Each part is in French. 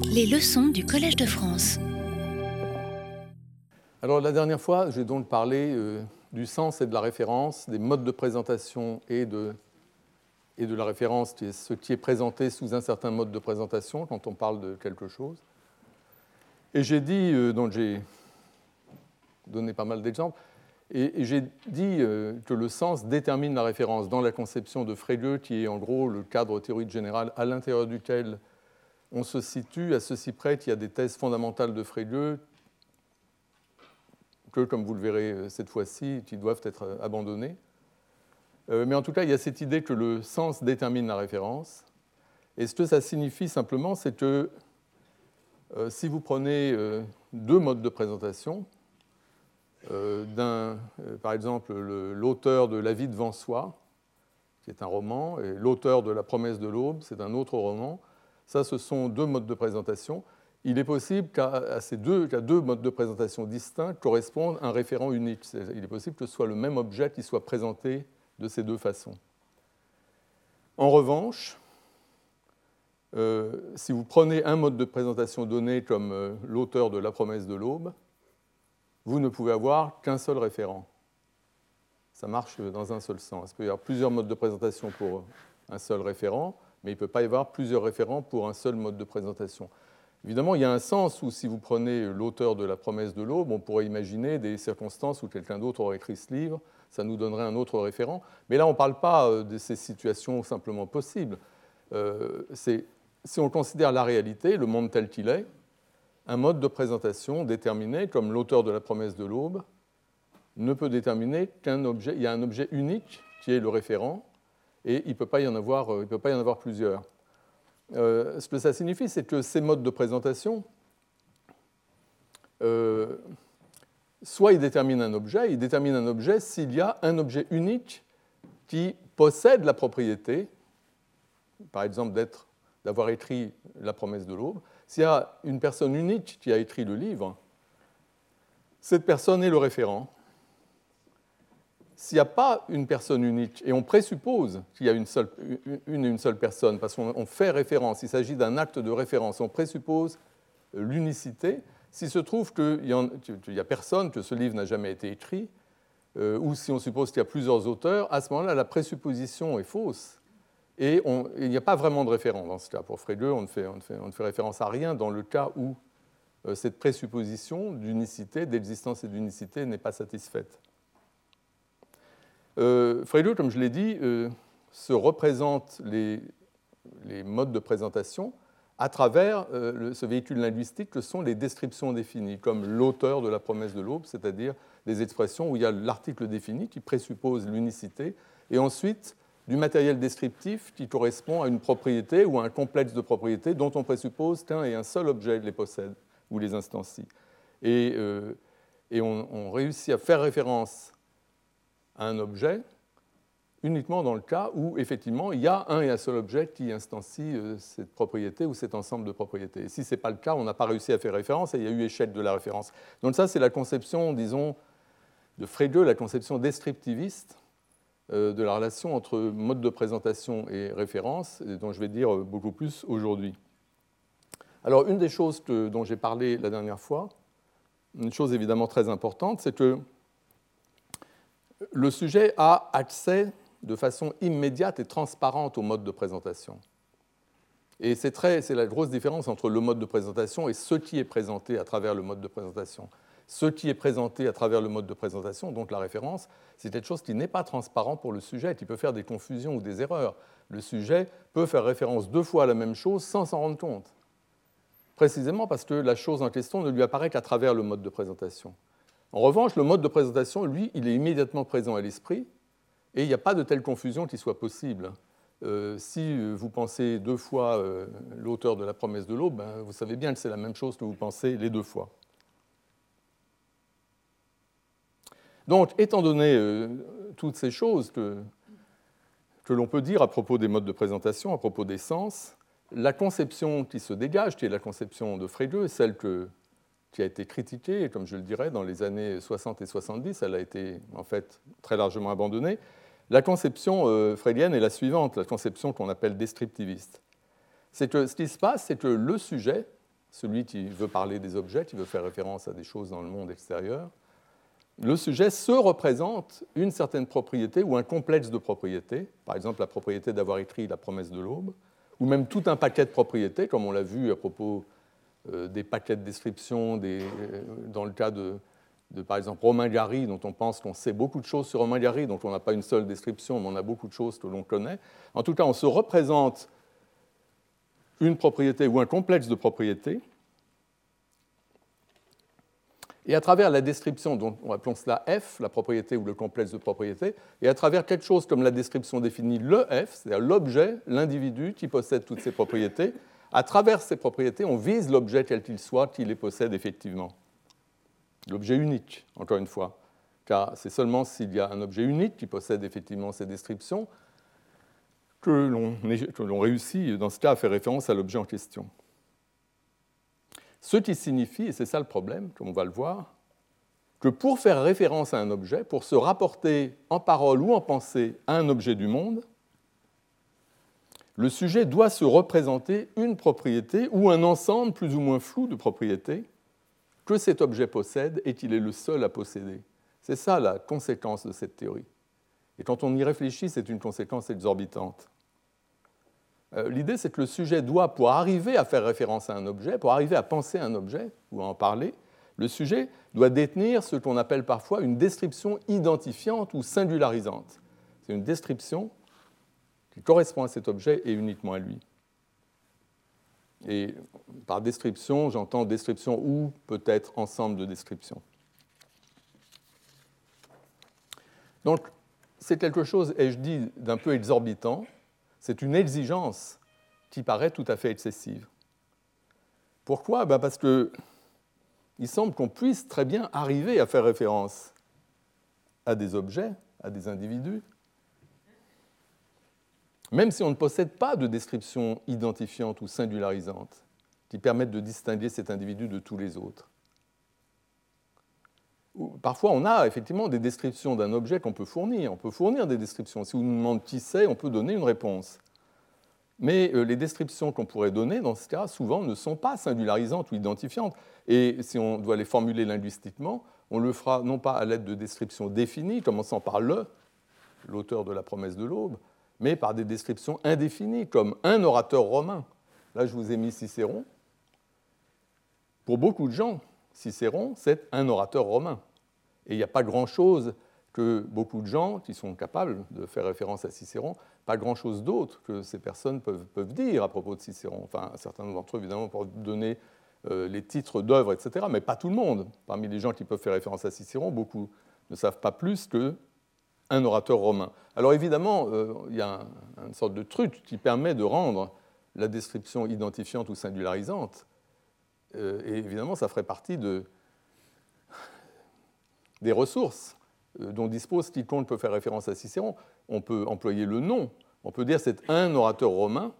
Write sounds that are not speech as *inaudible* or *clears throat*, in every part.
Les leçons du Collège de France. Alors la dernière fois, j'ai donc parlé euh, du sens et de la référence, des modes de présentation et de, et de la référence, ce qui est présenté sous un certain mode de présentation quand on parle de quelque chose. Et j'ai dit, euh, donc j'ai donné pas mal d'exemples, et, j'ai dit euh, que le sens détermine la référence dans la conception de Frege, qui est en gros le cadre théorique général à l'intérieur duquel on se situe à ceci près qu'il y a des thèses fondamentales de Frege que, comme vous le verrez euh, cette fois-ci, qui doivent être euh, abandonnées. Mais en tout cas, il y a cette idée que le sens détermine la référence. Et ce que ça signifie simplement, c'est que si vous prenez deux modes de présentation, euh, euh, par exemple, l'auteur de La vie devant soi, qui est un roman, et l'auteur de La promesse de l'aube, c'est un autre roman. Ça, ce sont deux modes de présentation. Il est possible qu'à ces deux, deux modes de présentation distincts correspondent un référent unique. Il est possible que ce soit le même objet qui soit présenté de ces deux façons. En revanche, euh, si vous prenez un mode de présentation donné comme l'auteur de La promesse de l'aube, vous ne pouvez avoir qu'un seul référent. Ça marche dans un seul sens. Il peut y avoir plusieurs modes de présentation pour un seul référent, mais il ne peut pas y avoir plusieurs référents pour un seul mode de présentation. Évidemment, il y a un sens où si vous prenez l'auteur de la promesse de l'aube, on pourrait imaginer des circonstances où quelqu'un d'autre aurait écrit ce livre, ça nous donnerait un autre référent. Mais là, on ne parle pas euh, de ces situations simplement possibles. Euh, si on considère la réalité, le monde tel qu'il est, un mode de présentation déterminé, comme l'auteur de la promesse de l'aube, ne peut déterminer qu'un objet. Il y a un objet unique qui est le référent, et il ne peut pas y en avoir, euh, peut y en avoir plusieurs. Euh, ce que ça signifie, c'est que ces modes de présentation, euh, soit ils déterminent un objet, ils déterminent un objet s'il y a un objet unique qui possède la propriété, par exemple d'avoir écrit la promesse de l'aube, s'il y a une personne unique qui a écrit le livre, cette personne est le référent. S'il n'y a pas une personne unique, et on présuppose qu'il y a une seule, une, seule personne, parce qu'on fait référence, il s'agit d'un acte de référence, on présuppose l'unicité, s'il se trouve qu'il n'y a personne, que ce livre n'a jamais été écrit, euh, ou si on suppose qu'il y a plusieurs auteurs, à ce moment-là, la présupposition est fausse. Et il n'y a pas vraiment de référent dans ce cas. Pour Frege, on ne fait, on ne fait, référence à rien dans le cas où euh, cette présupposition d'unicité, d'existence et d'unicité n'est pas satisfaite. Euh, comme je l'ai dit, euh, se représente les, modes de présentation à travers ce véhicule linguistique que sont les descriptions définies, comme l'auteur de la promesse de l'aube, c'est-à-dire des expressions où il y a l'article défini qui présuppose l'unicité, et ensuite du matériel descriptif qui correspond à une propriété ou à un complexe de propriétés dont on présuppose qu'un et un seul objet les possède ou les instancie. Et, euh, et on, réussit à faire référence un objet uniquement dans le cas où effectivement il y a un et un seul objet qui instancie euh, cette propriété ou cet ensemble de propriétés. Et si ce n'est pas le cas, on n'a pas réussi à faire référence et il y a eu échec de la référence. Donc ça, c'est la conception, disons, de Frege, la conception descriptiviste euh, de la relation entre mode de présentation et référence, dont je vais dire beaucoup plus aujourd'hui. Alors, une des choses dont j'ai parlé la dernière fois, une chose évidemment très importante, c'est que le sujet a accès de façon immédiate et transparente au mode de présentation. Et c'est la grosse différence entre le mode de présentation et ce qui est présenté à travers le mode de présentation ce qui est présenté à travers le mode de présentation, donc la référence, c'est quelque chose qui n'est pas transparent pour le sujet, qui peut faire des confusions ou des erreurs. Le sujet peut faire référence deux fois à la même chose sans s'en rendre compte, précisément parce que la chose en question ne lui apparaît qu'à travers le mode de présentation. En revanche, le mode de présentation, lui, il est immédiatement présent à l'esprit, et il n'y a pas de telle confusion qui soit possible. Euh, si vous pensez deux fois euh, l'auteur de la promesse de l'aube, ben, vous savez bien que c'est la même chose que vous pensez les deux fois. Donc, étant donné euh, toutes ces choses que, l'on peut dire à propos des modes de présentation, à propos des sens, la conception qui se dégage, qui est la conception de Frege, celle qui a été critiquée, comme je le dirais, dans les années 60 et 70, elle a été en fait très largement abandonnée. La conception euh, freudienne est la suivante, la conception qu'on appelle descriptiviste. C'est que ce qui se passe, c'est que le sujet celui qui veut parler des objets, qui veut faire référence à des choses dans le monde extérieur, le sujet se représente une certaine propriété ou un complexe de propriétés, par exemple la propriété d'avoir écrit la promesse de l'aube, ou même tout un paquet de propriétés, comme on l'a vu à propos des paquets de description, euh, dans le cas de, par exemple, Romain Gary, dont on pense qu'on sait beaucoup de choses sur Romain Gary, dont on n'a pas une seule description, mais on a beaucoup de choses que l'on connaît. En tout cas, on se représente une propriété ou un complexe de propriétés et à travers la description, dont on appelons cela F, la propriété ou le complexe de propriété, et à travers quelque chose comme la description définit le F, c'est-à-dire l'objet, l'individu qui possède toutes ces propriétés, à travers ces propriétés, on vise l'objet quel qu'il soit qui les possède effectivement. L'objet unique, encore une fois, car c'est seulement s'il y a un objet unique qui possède effectivement ces descriptions que l'on réussit, dans ce cas, à faire référence à l'objet en question. Ce qui signifie, et c'est ça le problème, comme on va le voir, que pour faire référence à un objet, pour se rapporter en parole ou en pensée à un objet du monde, le sujet doit se représenter une propriété ou un ensemble plus ou moins flou de propriétés que cet objet possède et qu'il est le seul à posséder? C'est ça la conséquence de cette théorie. Et quand on y réfléchit, c'est une conséquence exorbitante. Euh, l'idée, c'est que le sujet doit, pour arriver à faire référence à un objet, pour arriver à penser à un objet ou à en parler, le sujet doit détenir ce qu'on appelle parfois une description identifiante ou singularisante. C'est une description qui correspond à cet objet et uniquement à lui. Et par description, j'entends description ou peut-être ensemble de descriptions. Donc, c'est quelque chose, et je dis, d'un peu exorbitant, c'est une exigence qui paraît tout à fait excessive. Pourquoi? Ben Parce qu'il semble qu'on puisse très bien arriver à faire référence à des objets, à des individus, même si on ne possède pas de description identifiante ou singularisante qui permettent de distinguer cet individu de tous les autres. Parfois, on a effectivement des descriptions d'un objet qu'on peut fournir. On peut fournir des descriptions. Si vous nous demandez qui c'est, on peut donner une réponse. Mais euh, les descriptions qu'on pourrait donner dans ce cas, souvent, ne sont pas singularisantes ou identifiantes. Et si on doit les formuler linguistiquement, on le fera non pas à l'aide de descriptions définies, commençant par le, l'auteur de la promesse de l'aube, mais par des descriptions indéfinies, comme un orateur romain. Là, je vous ai mis Cicéron. Pour beaucoup de gens, Cicéron, c'est un orateur romain. Et il n'y a pas grand-chose que beaucoup de gens qui sont capables de faire référence à Cicéron, pas grand-chose d'autre que ces personnes peuvent, dire à propos de Cicéron. Enfin, certains d'entre eux, évidemment, pour donner euh, les titres d'œuvres, etc., mais pas tout le monde. Parmi les gens qui peuvent faire référence à Cicéron, beaucoup ne savent pas plus qu'un orateur romain. Alors évidemment, euh, il y a une sorte de truc qui permet de rendre la description identifiante ou singularisante euh, et évidemment, ça ferait partie de, des ressources euh, dont dispose quiconque peut faire référence à Cicéron. On peut employer le nom. On peut dire c'est un orateur romain.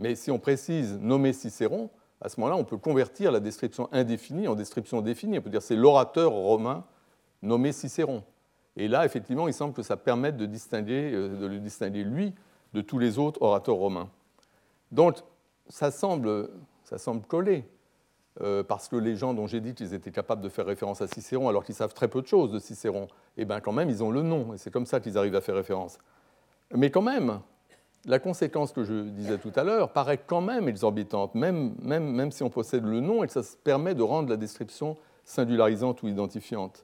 Mais si on précise nommer Cicéron, à ce moment-là, on peut convertir la description indéfinie en description définie. On peut dire c'est l'orateur romain nommé Cicéron. Et là, effectivement, il semble que ça permette de, distinguer, euh, de le distinguer, lui, de tous les autres orateurs romains. Donc, ça semble, ça semble coller, euh, parce que les gens dont j'ai dit qu'ils étaient capables de faire référence à Cicéron, alors qu'ils savent très peu de choses de Cicéron, eh bien quand même, ils ont le nom, et c'est comme ça qu'ils arrivent à faire référence. Mais quand même, la conséquence que je disais tout à l'heure paraît quand même exorbitante, même, même, même si on possède le nom et que ça permet de rendre la description singularisante ou identifiante.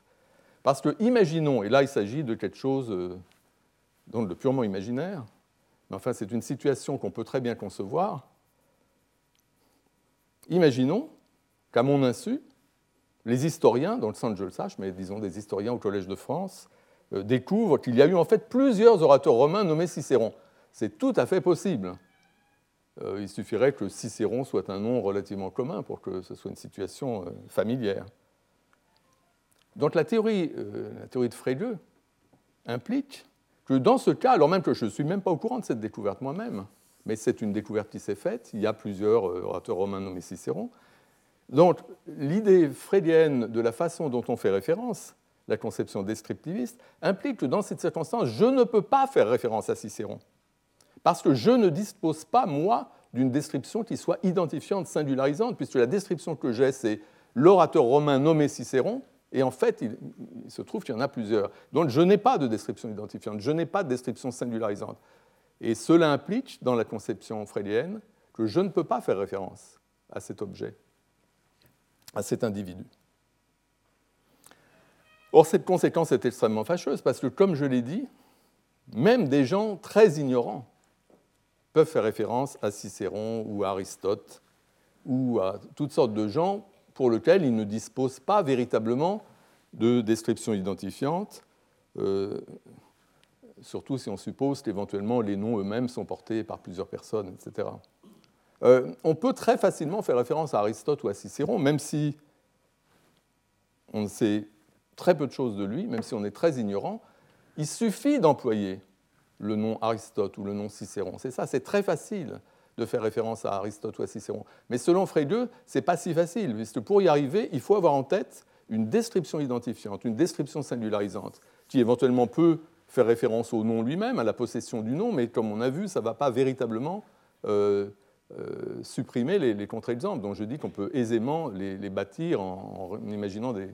Parce que, imaginons, et là il s'agit de quelque chose euh, de purement imaginaire, mais enfin c'est une situation qu'on peut très bien concevoir, Imaginons qu'à mon insu, les historiens, dans le sens que je le sache, mais disons des historiens au Collège de France, euh, découvrent qu'il y a eu en fait plusieurs orateurs romains nommés Cicéron. C'est tout à fait possible. Euh, il suffirait que Cicéron soit un nom relativement commun pour que ce soit une situation familière. Donc la théorie, la théorie de Frege implique que dans ce cas, alors même que je ne suis même pas au courant de cette découverte moi-même, mais c'est une découverte qui s'est faite. Il y a plusieurs euh, orateurs romains nommés Cicéron. Donc, l'idée freudienne de la façon dont on fait référence, la conception descriptiviste, implique que dans cette circonstance, je ne peux pas faire référence à Cicéron. Parce que je ne dispose pas, moi, d'une description qui soit identifiante, singularisante, puisque la description que j'ai, c'est l'orateur romain nommé Cicéron, et en fait, il, se trouve qu'il y en a plusieurs. Donc je n'ai pas de description identifiante, je n'ai pas de description singularisante. Et cela implique, dans la conception freudienne, que je ne peux pas faire référence à cet objet, à cet individu. Or, cette conséquence est extrêmement fâcheuse parce que, comme je l'ai dit, même des gens très ignorants peuvent faire référence à Cicéron ou à Aristote ou à toutes sortes de gens pour lesquels ils ne disposent pas véritablement de description identifiante, euh, surtout si on suppose qu'éventuellement les noms eux-mêmes sont portés par plusieurs personnes, etc. Euh, on peut très facilement faire référence à Aristote ou à Cicéron, même si on ne sait très peu de choses de lui, même si on est très ignorant, il suffit d'employer le nom Aristote ou le nom Cicéron. C'est ça, c'est très facile de faire référence à Aristote ou à Cicéron. Mais selon Frege, ce n'est pas si facile, puisque pour y arriver, il faut avoir en tête une description identifiante, une description singularisante, qui éventuellement peut faire référence au nom lui-même, à la possession du nom, mais comme on a vu, ça ne va pas véritablement euh, euh, supprimer les, contre-exemples. Donc je dis qu'on peut aisément les, bâtir en imaginant des,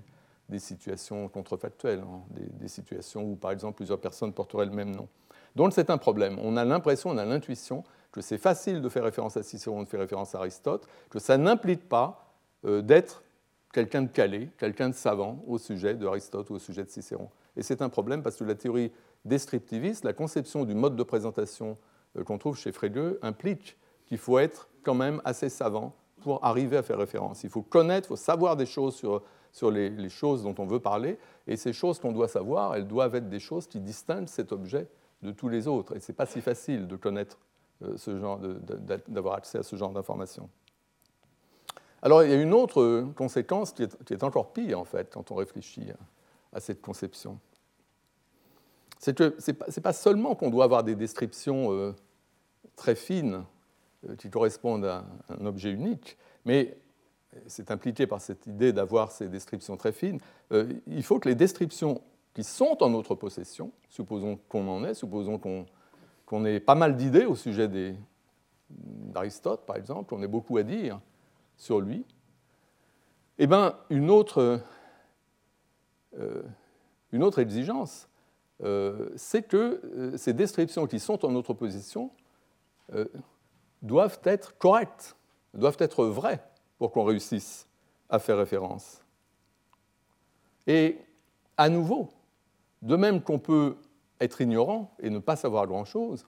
des situations contrefactuelles, hein, des, situations où, par exemple, plusieurs personnes porteraient le même nom. Donc c'est un problème. On a l'impression, on a l'intuition que c'est facile de faire référence à Cicéron, de faire référence à Aristote, que ça n'implique pas euh, d'être quelqu'un de calé, quelqu'un de savant au sujet d'Aristote ou au sujet de Cicéron. Et c'est un problème parce que la théorie descriptiviste, la conception du mode de présentation euh, qu'on trouve chez Frege, implique qu'il faut être quand même assez savant pour arriver à faire référence. Il faut connaître, il faut savoir des choses sur sur les, choses dont on veut parler. Et ces choses qu'on doit savoir, elles doivent être des choses qui distinguent cet objet de tous les autres. Et ce n'est pas si facile de connaître ce genre, d'avoir accès à ce genre d'informations. Alors il y a une autre conséquence qui est, encore pire en fait quand on réfléchit à, cette conception. C'est que ce n'est pas, seulement qu'on doit avoir des descriptions euh, très fines euh, qui correspondent à un objet unique, mais c'est impliqué par cette idée d'avoir ces descriptions très fines, euh, il faut que les descriptions qui sont en notre possession, supposons qu'on en ait, supposons qu'on ait pas mal d'idées au sujet d'Aristote, par exemple, qu'on ait beaucoup à dire sur lui, eh bien, une autre, euh, une autre exigence, euh, c'est que ces descriptions qui sont en notre possession doivent être correctes, doivent être vraies pour qu'on réussisse à faire référence. Et à nouveau, de même qu'on peut être ignorant et ne pas savoir grand-chose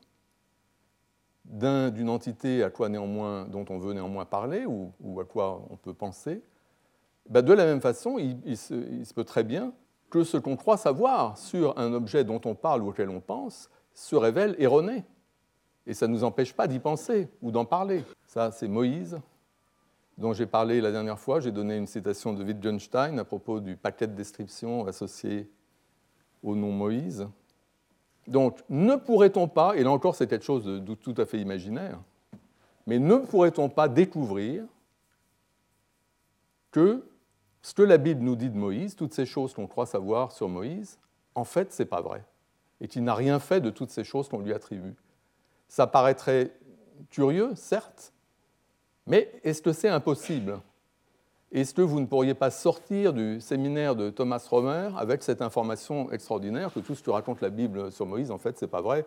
d'une entité à quoi néanmoins, dont on veut néanmoins parler ou, à quoi on peut penser, bah, de la même façon, il, se, il, se, peut très bien que ce qu'on croit savoir sur un objet dont on parle ou auquel on pense se révèle erroné. Et ça ne nous empêche pas d'y penser ou d'en parler. Ça, c'est Moïse, dont j'ai parlé la dernière fois. J'ai donné une citation de Wittgenstein à propos du paquet de descriptions associé au nom Moïse. Donc, ne pourrait-on pas, et là encore c'est quelque chose de tout à fait imaginaire, mais ne pourrait-on pas découvrir que ce que la Bible nous dit de Moïse, toutes ces choses qu'on croit savoir sur Moïse, en fait, ce n'est pas vrai. Et qu'il n'a rien fait de toutes ces choses qu'on lui attribue. Ça paraîtrait curieux, certes, mais est-ce que c'est impossible? Est-ce que vous ne pourriez pas sortir du séminaire de Thomas Romer avec cette information extraordinaire que tout ce que raconte la Bible sur Moïse, en fait, ce n'est pas vrai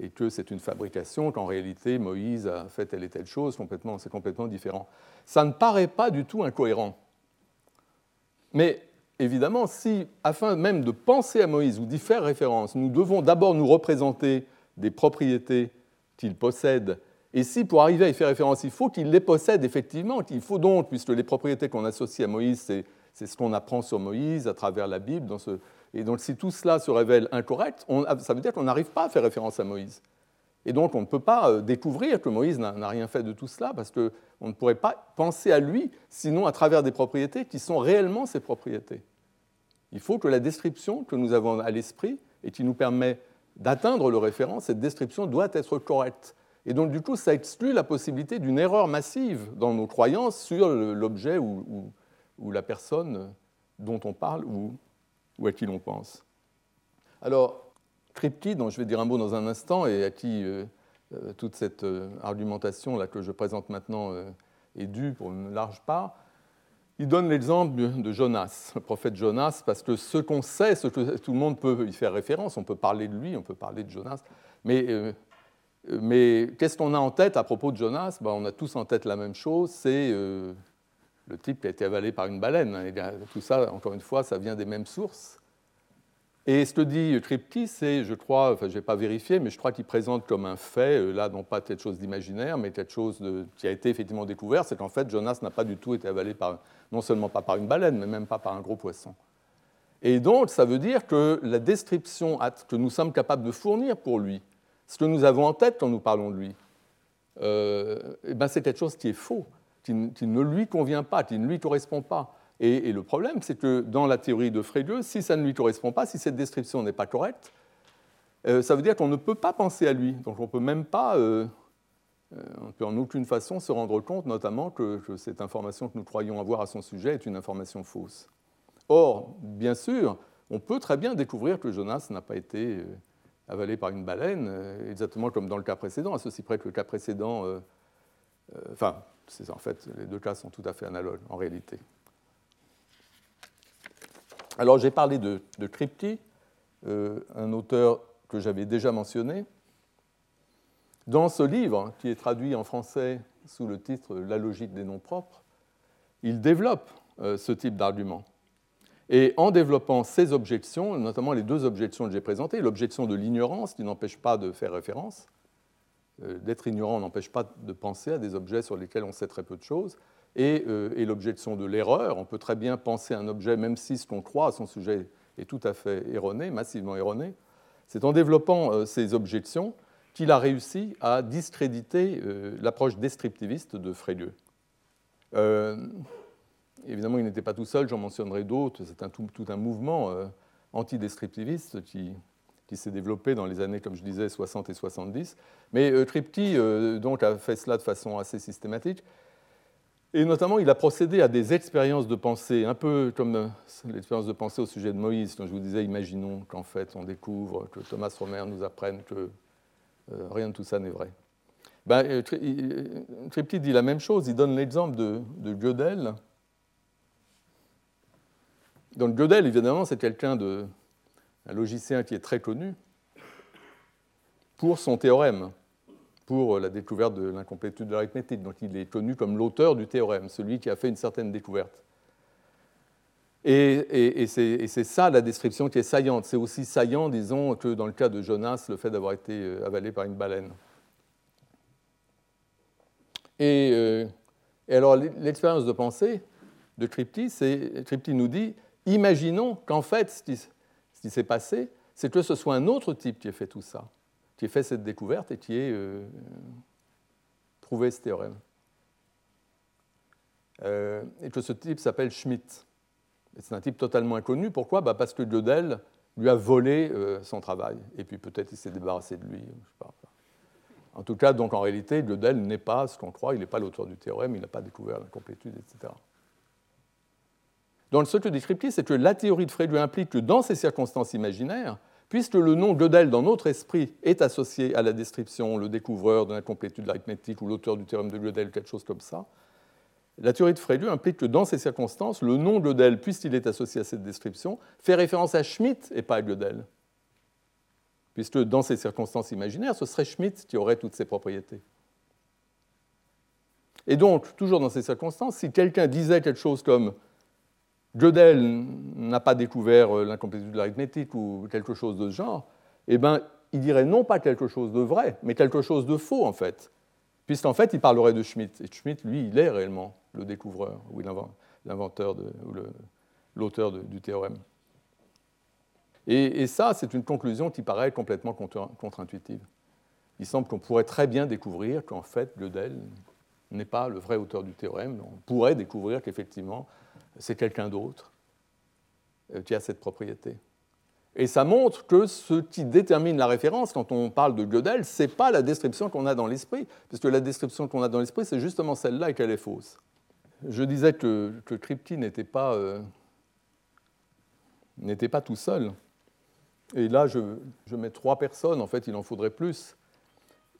et que c'est une fabrication, qu'en réalité Moïse a fait telle et telle chose, complètement, c'est complètement différent. Ça ne paraît pas du tout incohérent. Mais évidemment, si, afin même de penser à Moïse ou d'y faire référence, nous devons d'abord nous représenter des propriétés qu'il possède et si pour arriver à y faire référence, il faut qu'il les possède effectivement, qu'il faut donc, puisque les propriétés qu'on associe à Moïse, c'est ce qu'on apprend sur Moïse à travers la Bible, et donc si tout cela se révèle incorrect, ça veut dire qu'on n'arrive pas à faire référence à Moïse. Et donc on ne peut pas euh, découvrir que Moïse n'a rien fait de tout cela, parce qu'on ne pourrait pas penser à lui, sinon à travers des propriétés qui sont réellement ses propriétés. Il faut que la description que nous avons à l'esprit et qui nous permet d'atteindre le référent, cette description doit être correcte. Et donc, du coup, ça exclut la possibilité d'une erreur massive dans nos croyances sur l'objet ou, la personne dont on parle ou, à qui l'on pense. Alors, Kripke, dont je vais dire un mot dans un instant, et à qui euh, toute cette argumentation là, que je présente maintenant est due pour une large part, il donne l'exemple de Jonas, le prophète Jonas, parce que ce qu'on sait, tout le monde peut y faire référence, on peut parler de lui, on peut parler de Jonas, mais, euh, mais qu'est-ce qu'on a en tête à propos de Jonas? Ben, On a tous en tête la même chose, c'est euh, le type qui a été avalé par une baleine. Et tout ça, encore une fois, ça vient des mêmes sources. Et ce que dit Tripti, c'est, je crois, enfin je n'ai pas vérifié, mais je crois qu'il présente comme un fait, euh, là non pas quelque chose d'imaginaire, mais quelque chose qui a été effectivement découvert, c'est qu'en fait Jonas n'a pas du tout été avalé par, non seulement pas par une baleine, mais même pas par un gros poisson. Et donc ça veut dire que la description que nous sommes capables de fournir pour lui, ce que nous avons en tête quand nous parlons de lui, euh, eh ben c'est quelque chose qui est faux, qui, ne lui convient pas, qui ne lui correspond pas. Et, le problème, c'est que dans la théorie de Frege, si ça ne lui correspond pas, si cette description n'est pas correcte, euh, ça veut dire qu'on ne peut pas penser à lui. Donc on ne peut même pas, euh, euh, on peut en aucune façon se rendre compte, notamment, que, cette information que nous croyons avoir à son sujet est une information fausse. Or, bien sûr, on peut très bien découvrir que Jonas n'a pas été avalé par une baleine, exactement comme dans le cas précédent, à ceci près que le cas précédent. enfin, en fait, les deux cas sont tout à fait analogues en réalité. Alors j'ai parlé de, de euh, un auteur que j'avais déjà mentionné. Dans ce livre, qui est traduit en français sous le titre La logique des noms propres, il développe euh, ce type d'argument. Et en développant ces objections, notamment les deux objections que j'ai présentées, l'objection de l'ignorance qui n'empêche pas de faire référence, euh, d'être ignorant n'empêche pas de penser à des objets sur lesquels on sait très peu de choses, euh, et, l'objection de l'erreur. On peut très bien penser à un objet, même si ce qu'on croit à son sujet est tout à fait erroné, massivement erroné. C'est en développant euh, ces objections qu'il a réussi à discréditer l'approche descriptiviste de Frege. Évidemment, il n'était pas tout seul, j'en mentionnerai d'autres. C'est tout, un mouvement anti-descriptiviste qui, s'est développé dans les années, comme je disais, 60 et 70. Mais Tripti donc, a fait cela de façon assez systématique. Et notamment, il a procédé à des expériences de pensée, un peu comme euh, l'expérience de pensée au sujet de Moïse, dont je vous disais, imaginons qu'en fait on découvre, que Thomas Romer nous apprenne que euh, rien de tout ça n'est vrai. Ben, euh, Tripti dit la même chose, il donne l'exemple de, de, Gödel. Donc Gödel, évidemment, c'est quelqu'un de, un logicien qui est très connu pour son théorème pour la découverte de l'incomplétude de l'arithmétique. Donc il est connu comme l'auteur du théorème, celui qui a fait une certaine découverte. Et, c'est ça la description qui est saillante. C'est aussi saillant, disons, que dans le cas de Jonas, le fait d'avoir été euh, avalé par une baleine. Et, euh, alors l'expérience de pensée de Tripti, Tripti nous dit, imaginons qu'en fait ce qui s'est passé, c'est que ce soit un autre type qui ait fait tout ça qui ait fait cette découverte et qui ait euh, prouvé ce théorème. Euh, et que ce type s'appelle Schmidt. C'est un type totalement inconnu. Pourquoi? Bah Parce que Gödel lui a volé euh, son travail. Et puis peut-être il s'est débarrassé de lui. En tout cas, donc en réalité, Gödel n'est pas ce qu'on croit. Il n'est pas l'auteur du théorème. Il n'a pas découvert l'incomplétude, etc. Ce que dit Kripke, c'est que la théorie de Frege implique que dans ces circonstances imaginaires, Puisque le nom Gödel dans notre esprit est associé à la description, le découvreur de l'incomplétude de l'arithmétique ou l'auteur du théorème de Gödel, quelque chose comme ça, la théorie de Frege implique que dans ces circonstances, le nom Gödel, puisqu'il est associé à cette description, fait référence à Schmidt et pas à Gödel. Puisque dans ces circonstances imaginaires, ce serait Schmidt qui aurait toutes ces propriétés. Et donc, toujours dans ces circonstances, si quelqu'un disait quelque chose comme Gödel n'a pas découvert euh, l'incomplétude de l'arithmétique ou quelque chose de ce genre, eh ben, il dirait non pas quelque chose de vrai, mais quelque chose de faux en fait. Puisqu'en fait, il parlerait de Schmitt. Et Schmitt, lui, il est réellement le découvreur ou l'inventeur ou l'auteur du théorème. Et, ça, c'est une conclusion qui paraît complètement contre-intuitive. Il semble qu'on pourrait très bien découvrir qu'en fait, Gödel n'est pas le vrai auteur du théorème. On pourrait découvrir qu'effectivement, c'est quelqu'un d'autre euh, qui a cette propriété. Et ça montre que ce qui détermine la référence quand on parle de Gödel, ce n'est pas la description qu'on a dans l'esprit, puisque la description qu'on a dans l'esprit, c'est justement celle-là et qu'elle est fausse. Je disais que, que Kripke n'était pas, euh, pas tout seul. Et là, je, je, mets trois personnes, en fait, il en faudrait plus.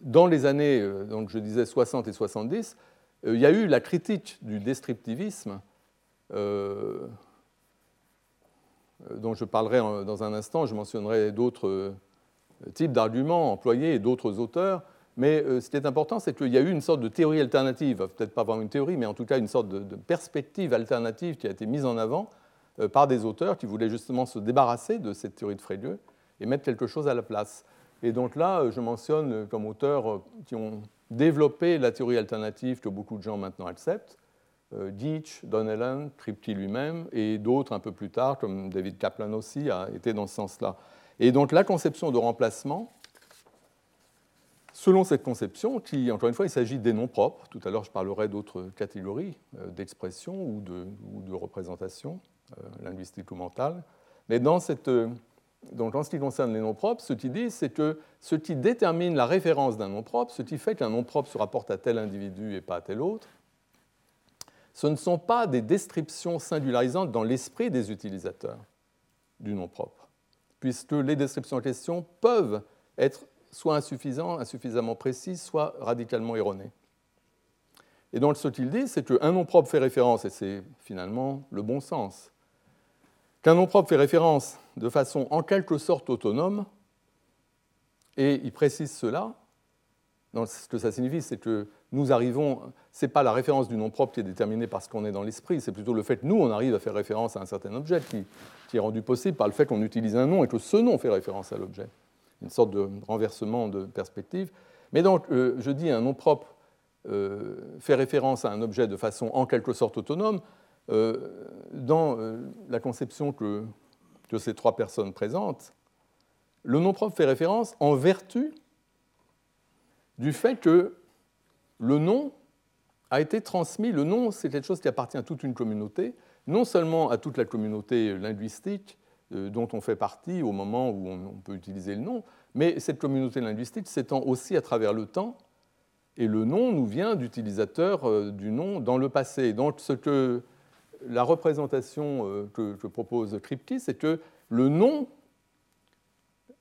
dans les années, donc je disais 60 et 70, il y a eu la critique du descriptivisme, dont je parlerai dans un instant. Je mentionnerai d'autres types d'arguments employés et d'autres auteurs. Mais ce qui est important, c'est qu'il y a eu une sorte de théorie alternative, peut-être pas vraiment une théorie, mais en tout cas une sorte de, perspective alternative qui a été mise en avant par des auteurs qui voulaient justement se débarrasser de cette théorie de Frege et mettre quelque chose à la place. Et donc là, je mentionne comme auteurs qui ont développé la théorie alternative que beaucoup de gens maintenant acceptent, Deitch, Donnellan, Kripke lui-même, et d'autres un peu plus tard, comme David Kaplan aussi, a été dans ce sens-là. Et donc la conception de remplacement, selon cette conception, qui, encore une fois, il s'agit des noms propres, tout à l'heure je parlerai d'autres catégories d'expression ou de, représentation linguistique ou mentale, mais dans cette donc en ce qui concerne les noms propres, ce qui dit, c'est que ce qui détermine la référence d'un nom propre, ce qui fait qu'un nom propre se rapporte à tel individu et pas à tel autre, ce ne sont pas des descriptions singularisantes dans l'esprit des utilisateurs du nom propre, puisque les descriptions en question peuvent être soit insuffisantes, insuffisamment précises, soit radicalement erronées. Et donc ce qu'il dit, c'est qu'un nom propre fait référence, et c'est finalement le bon sens, qu'un nom propre fait référence de façon en quelque sorte autonome, et il précise cela. ce que ça signifie, c'est que nous arrivons, ce n'est pas la référence du nom propre qui est déterminée par ce qu'on est dans l'esprit, c'est plutôt le fait que nous, on arrive à faire référence à un certain objet qui, est rendu possible par le fait qu'on utilise un nom et que ce nom fait référence à l'objet. Une sorte de renversement de perspective. Mais donc, euh, je dis un nom propre euh, fait référence à un objet de façon en quelque sorte autonome. Euh, dans la conception que ces trois personnes présentent, le nom propre fait référence en vertu du fait que le nom a été transmis. Le nom, c'est quelque chose qui appartient à toute une communauté, non seulement à toute la communauté linguistique euh, dont on fait partie au moment où on peut utiliser le nom, mais cette communauté linguistique s'étend aussi à travers le temps, et le nom nous vient d'utilisateurs euh, du nom dans le passé. Donc ce que la représentation euh, que, propose Kripke, c'est que le nom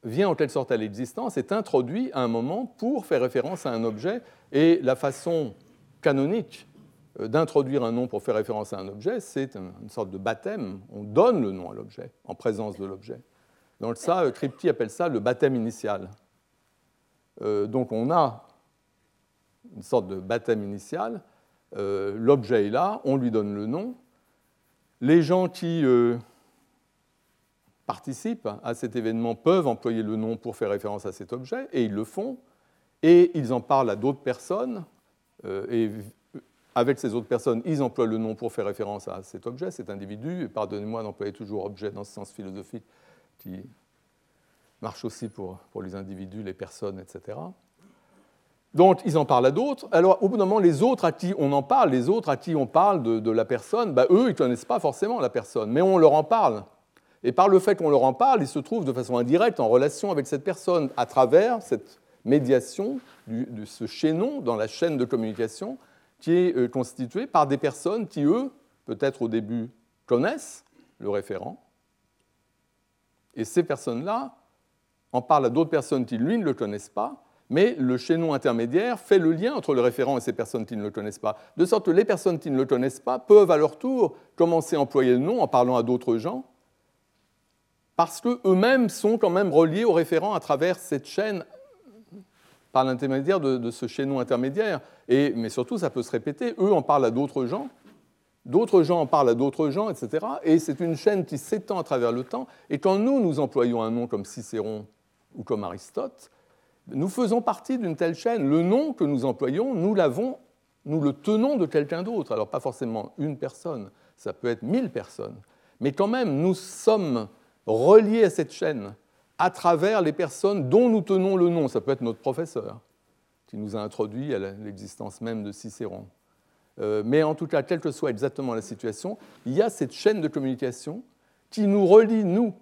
vient en telle sorte à l'existence, est introduit à un moment pour faire référence à un objet, et la façon canonique euh, d'introduire un nom pour faire référence à un objet, c'est une sorte de baptême. On donne le nom à l'objet, en présence de l'objet. Donc ça, euh, Kripke appelle ça le baptême initial. donc on a une sorte de baptême initial, l'objet est là, on lui donne le nom, les gens qui euh, participent à cet événement peuvent employer le nom pour faire référence à cet objet, et ils le font, et ils en parlent à d'autres personnes, euh, et avec ces autres personnes, ils emploient le nom pour faire référence à cet objet, cet individu. Pardonnez-moi d'employer toujours objet dans ce sens philosophique qui marche aussi pour les individus, les personnes, etc. Donc, ils en parlent à d'autres. Alors, au bout d'un moment, les autres à qui on en parle, les autres à qui on parle de, la personne, bah, eux, ils ne connaissent pas forcément la personne, mais on leur en parle. Et par le fait qu'on leur en parle, ils se trouvent de façon indirecte en relation avec cette personne à travers cette médiation de ce chaînon dans la chaîne de communication qui est euh, constituée par des personnes qui, eux, peut-être au début, connaissent le référent. Et ces personnes-là en parlent à d'autres personnes qui, lui, ne le connaissent pas mais le chaînon intermédiaire fait le lien entre le référent et ces personnes qui ne le connaissent pas, de sorte que les personnes qui ne le connaissent pas peuvent à leur tour commencer à employer le nom en parlant à d'autres gens, parce qu'eux-mêmes sont quand même reliés au référent à travers cette chaîne par l'intermédiaire de, ce chaînon intermédiaire. Et, mais surtout, ça peut se répéter, eux en parlent à d'autres gens, d'autres gens en parlent à d'autres gens, etc. Et c'est une chaîne qui s'étend à travers le temps. Et quand nous, nous employons un nom comme Cicéron ou comme Aristote, nous faisons partie d'une telle chaîne. Le nom que nous employons, nous l'avons, nous le tenons de quelqu'un d'autre. Alors pas forcément une personne, ça peut être mille personnes. Mais quand même, nous sommes reliés à cette chaîne à travers les personnes dont nous tenons le nom. Ça peut être notre professeur qui nous a introduit à l'existence même de Cicéron. Euh, mais en tout cas, quelle que soit exactement la situation, il y a cette chaîne de communication qui nous relie, nous,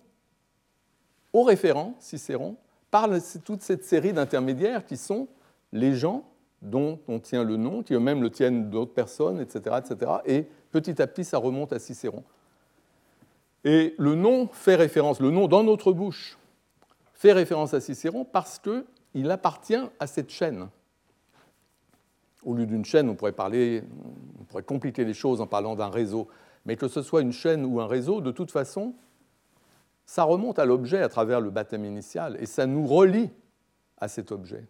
au référent, Cicéron, par toute cette série d'intermédiaires qui sont les gens dont on tient le nom, qui eux-mêmes le tiennent d'autres personnes, etc., etc. Et petit à petit, ça remonte à Cicéron. Et le nom fait référence, le nom dans notre bouche fait référence à Cicéron parce que il appartient à cette chaîne. Au lieu d'une chaîne, on pourrait parler, on pourrait compliquer les choses en parlant d'un réseau, mais que ce soit une chaîne ou un réseau, de toute façon, ça remonte à l'objet à travers le baptême initial et ça nous relie à cet objet.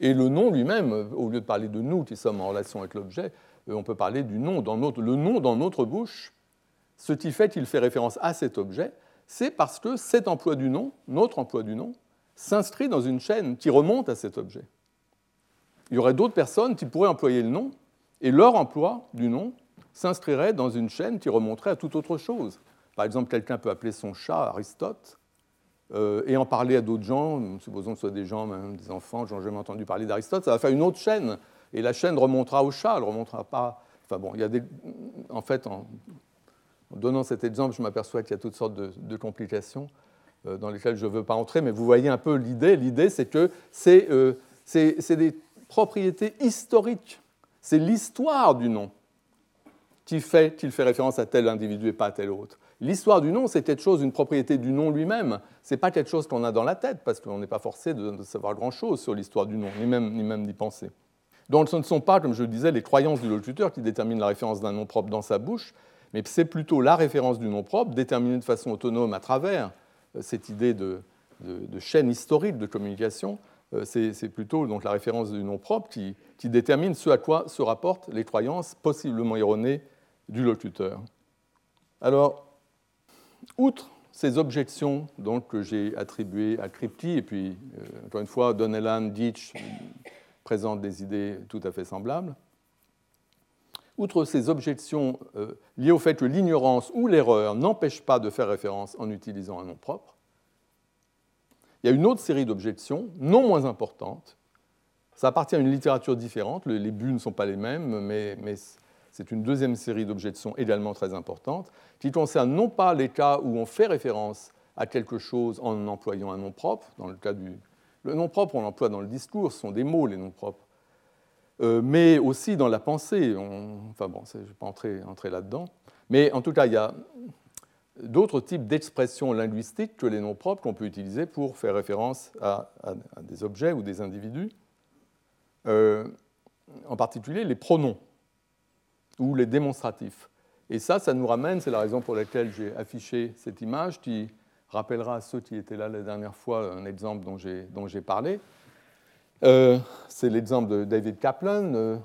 Et le nom lui-même, au lieu de parler de nous qui sommes en relation avec l'objet, euh, on peut parler du nom. Dans notre, le nom dans notre bouche, ce qui fait qu'il fait référence à cet objet, c'est parce que cet emploi du nom, notre emploi du nom, s'inscrit dans une chaîne qui remonte à cet objet. Il y aurait d'autres personnes qui pourraient employer le nom, et leur emploi du nom s'inscrirait dans une chaîne qui remonterait à toute autre chose. Par exemple, quelqu'un peut appeler son chat Aristote euh, et en parler à d'autres gens, supposons que ce soit des gens, même des enfants, j'en ai jamais entendu parler d'Aristote, ça va faire une autre chaîne. Et la chaîne remontera au chat, elle ne remontera pas. Enfin bon, il y a des. En fait, donnant cet exemple, je m'aperçois qu'il y a toutes sortes de, complications euh, dans lesquelles je ne veux pas entrer, mais vous voyez un peu l'idée. L'idée, c'est que c'est euh, des propriétés historiques. C'est l'histoire du nom qui fait qu'il fait référence à tel individu et pas à tel autre. L'histoire du nom, c'est quelque chose, une propriété du nom lui-même. Ce n'est pas quelque chose qu'on a dans la tête, parce qu'on n'est pas forcé de, savoir grand-chose sur l'histoire du nom, ni même ni même d'y penser. Donc ce ne sont pas, comme je le disais, les croyances du locuteur qui déterminent la référence d'un nom propre dans sa bouche, mais c'est plutôt la référence du nom propre, déterminée de façon autonome à travers euh, cette idée de, chaîne historique de communication. Euh, c'est plutôt donc, la référence du nom propre qui, détermine ce à quoi se rapportent les croyances possiblement erronées du locuteur. Alors, outre ces objections donc, que j'ai attribuées à Kripke, et puis, euh, encore une fois, Donnellan, Ditch présentent des idées tout à fait semblables, outre ces objections euh, liées au fait que l'ignorance ou l'erreur n'empêche pas de faire référence en utilisant un nom propre, il y a une autre série d'objections, non moins importantes. Ça appartient à une littérature différente, les buts ne sont pas les mêmes, mais, mais c'est une deuxième série d'objections également très importantes, qui concerne non pas les cas où on fait référence à quelque chose en employant un nom propre, dans le cas du... Le nom propre, on l'emploie dans le discours, ce sont des mots, les noms propres, mais aussi dans la pensée. Enfin bon, je ne vais pas entrer, là-dedans. Mais en tout cas, il y a d'autres types d'expressions linguistiques que les noms propres qu'on peut utiliser pour faire référence à, des objets ou des individus. Euh, en particulier les pronoms ou les démonstratifs. Et ça, ça nous ramène, c'est la raison pour laquelle j'ai affiché cette image qui rappellera à ceux qui étaient là la dernière fois un exemple dont j'ai parlé. Euh, c'est l'exemple de David Kaplan, euh,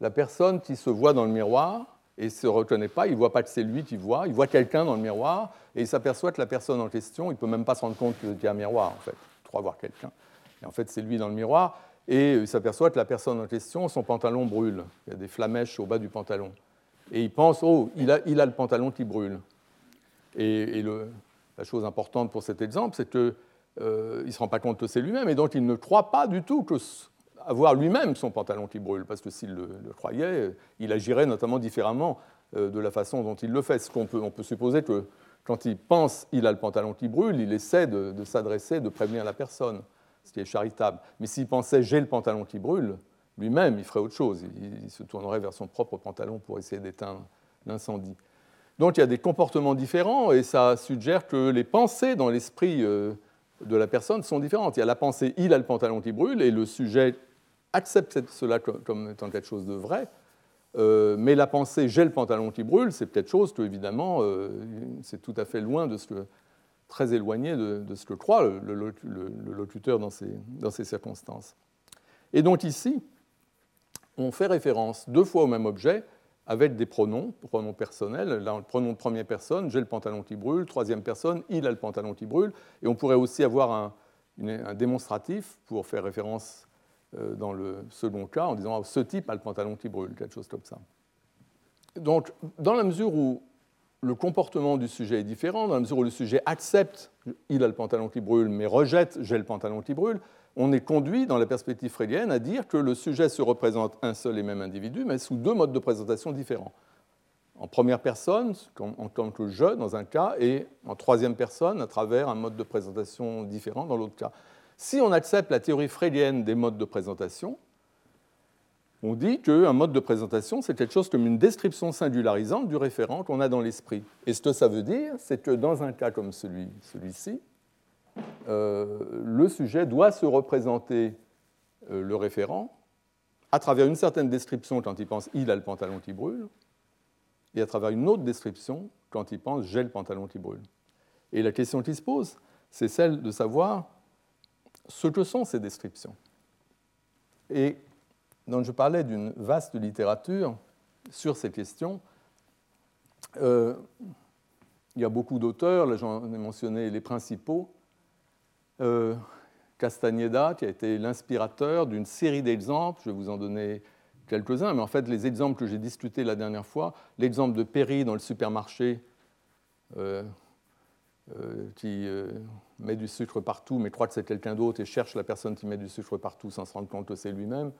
la personne qui se voit dans le miroir et ne se reconnaît pas, il ne voit pas que c'est lui qui voit, il voit quelqu'un dans le miroir et il s'aperçoit que la personne en question, il ne peut même pas se rendre compte qu'il y a un miroir en fait, croit voir quelqu'un. Et en fait, c'est lui dans le miroir et il s'aperçoit que la personne en question, son pantalon brûle, il y a des flamèches au bas du pantalon et il pense, oh, il a, le pantalon qui brûle. Et, la chose importante pour cet exemple, c'est qu'il euh, ne se rend pas compte que c'est lui-même, et donc il ne croit pas du tout que avoir lui-même son pantalon qui brûle, parce que s'il le, croyait, il agirait notamment différemment euh, de la façon dont il le fait. On peut supposer que quand il pense il a le pantalon qui brûle, il essaie de, de s'adresser, de prévenir la personne, ce qui est charitable. Mais s'il pensait j'ai le pantalon qui brûle, lui-même, il ferait autre chose. Il, se tournerait vers son propre pantalon pour essayer d'éteindre l'incendie. Donc il y a des comportements différents et ça suggère que les pensées dans l'esprit euh, de la personne sont différentes. Il y a la pensée il a le pantalon qui brûle et le sujet accepte cela comme étant quelque chose de vrai. Euh, mais la pensée j'ai le pantalon qui brûle, c'est peut-être chose que, évidemment, euh, c'est tout à fait loin de ce que, très éloigné de, ce que croit le, locuteur dans ces, dans ces circonstances. Et donc ici, on fait référence deux fois au même objet avec des pronoms, pronoms personnels. Là, le pronom de première personne, j'ai le pantalon qui brûle. Troisième personne, il a le pantalon qui brûle. Et on pourrait aussi avoir un, démonstratif pour faire référence euh, dans le second cas en disant ah, ce type a le pantalon qui brûle, quelque chose comme ça. Donc, dans la mesure où le comportement du sujet est différent, dans la mesure où le sujet accepte il a le pantalon qui brûle, mais rejette j'ai le pantalon qui brûle, on est conduit, dans la perspective freudienne, à dire que le sujet se représente un seul et même individu, mais sous deux modes de présentation différents. En première personne, en tant que je dans un cas, et en troisième personne, à travers un mode de présentation différent dans l'autre cas. Si on accepte la théorie freudienne des modes de présentation, on dit qu'un mode de présentation, c'est quelque chose comme une description singularisante du référent qu'on a dans l'esprit. Et ce que ça veut dire, c'est que dans un cas comme celui-ci, le sujet doit se représenter le référent à travers une certaine description quand il pense il a le pantalon qui brûle, et à travers une autre description quand il pense j'ai le pantalon qui brûle. Et la question qui se pose, c'est celle de savoir ce que sont ces descriptions. Et donc je parlais d'une vaste littérature sur ces questions. Euh, il y a beaucoup d'auteurs, j'en ai mentionné les principaux. Euh, Castagneda, qui a été l'inspirateur d'une série d'exemples, je vais vous en donner quelques-uns, mais en fait les exemples que j'ai discutés la dernière fois, l'exemple de Perry dans le supermarché, euh, qui met du sucre partout, mais croit que c'est quelqu'un d'autre et cherche la personne qui met du sucre partout sans se rendre compte que c'est lui-même,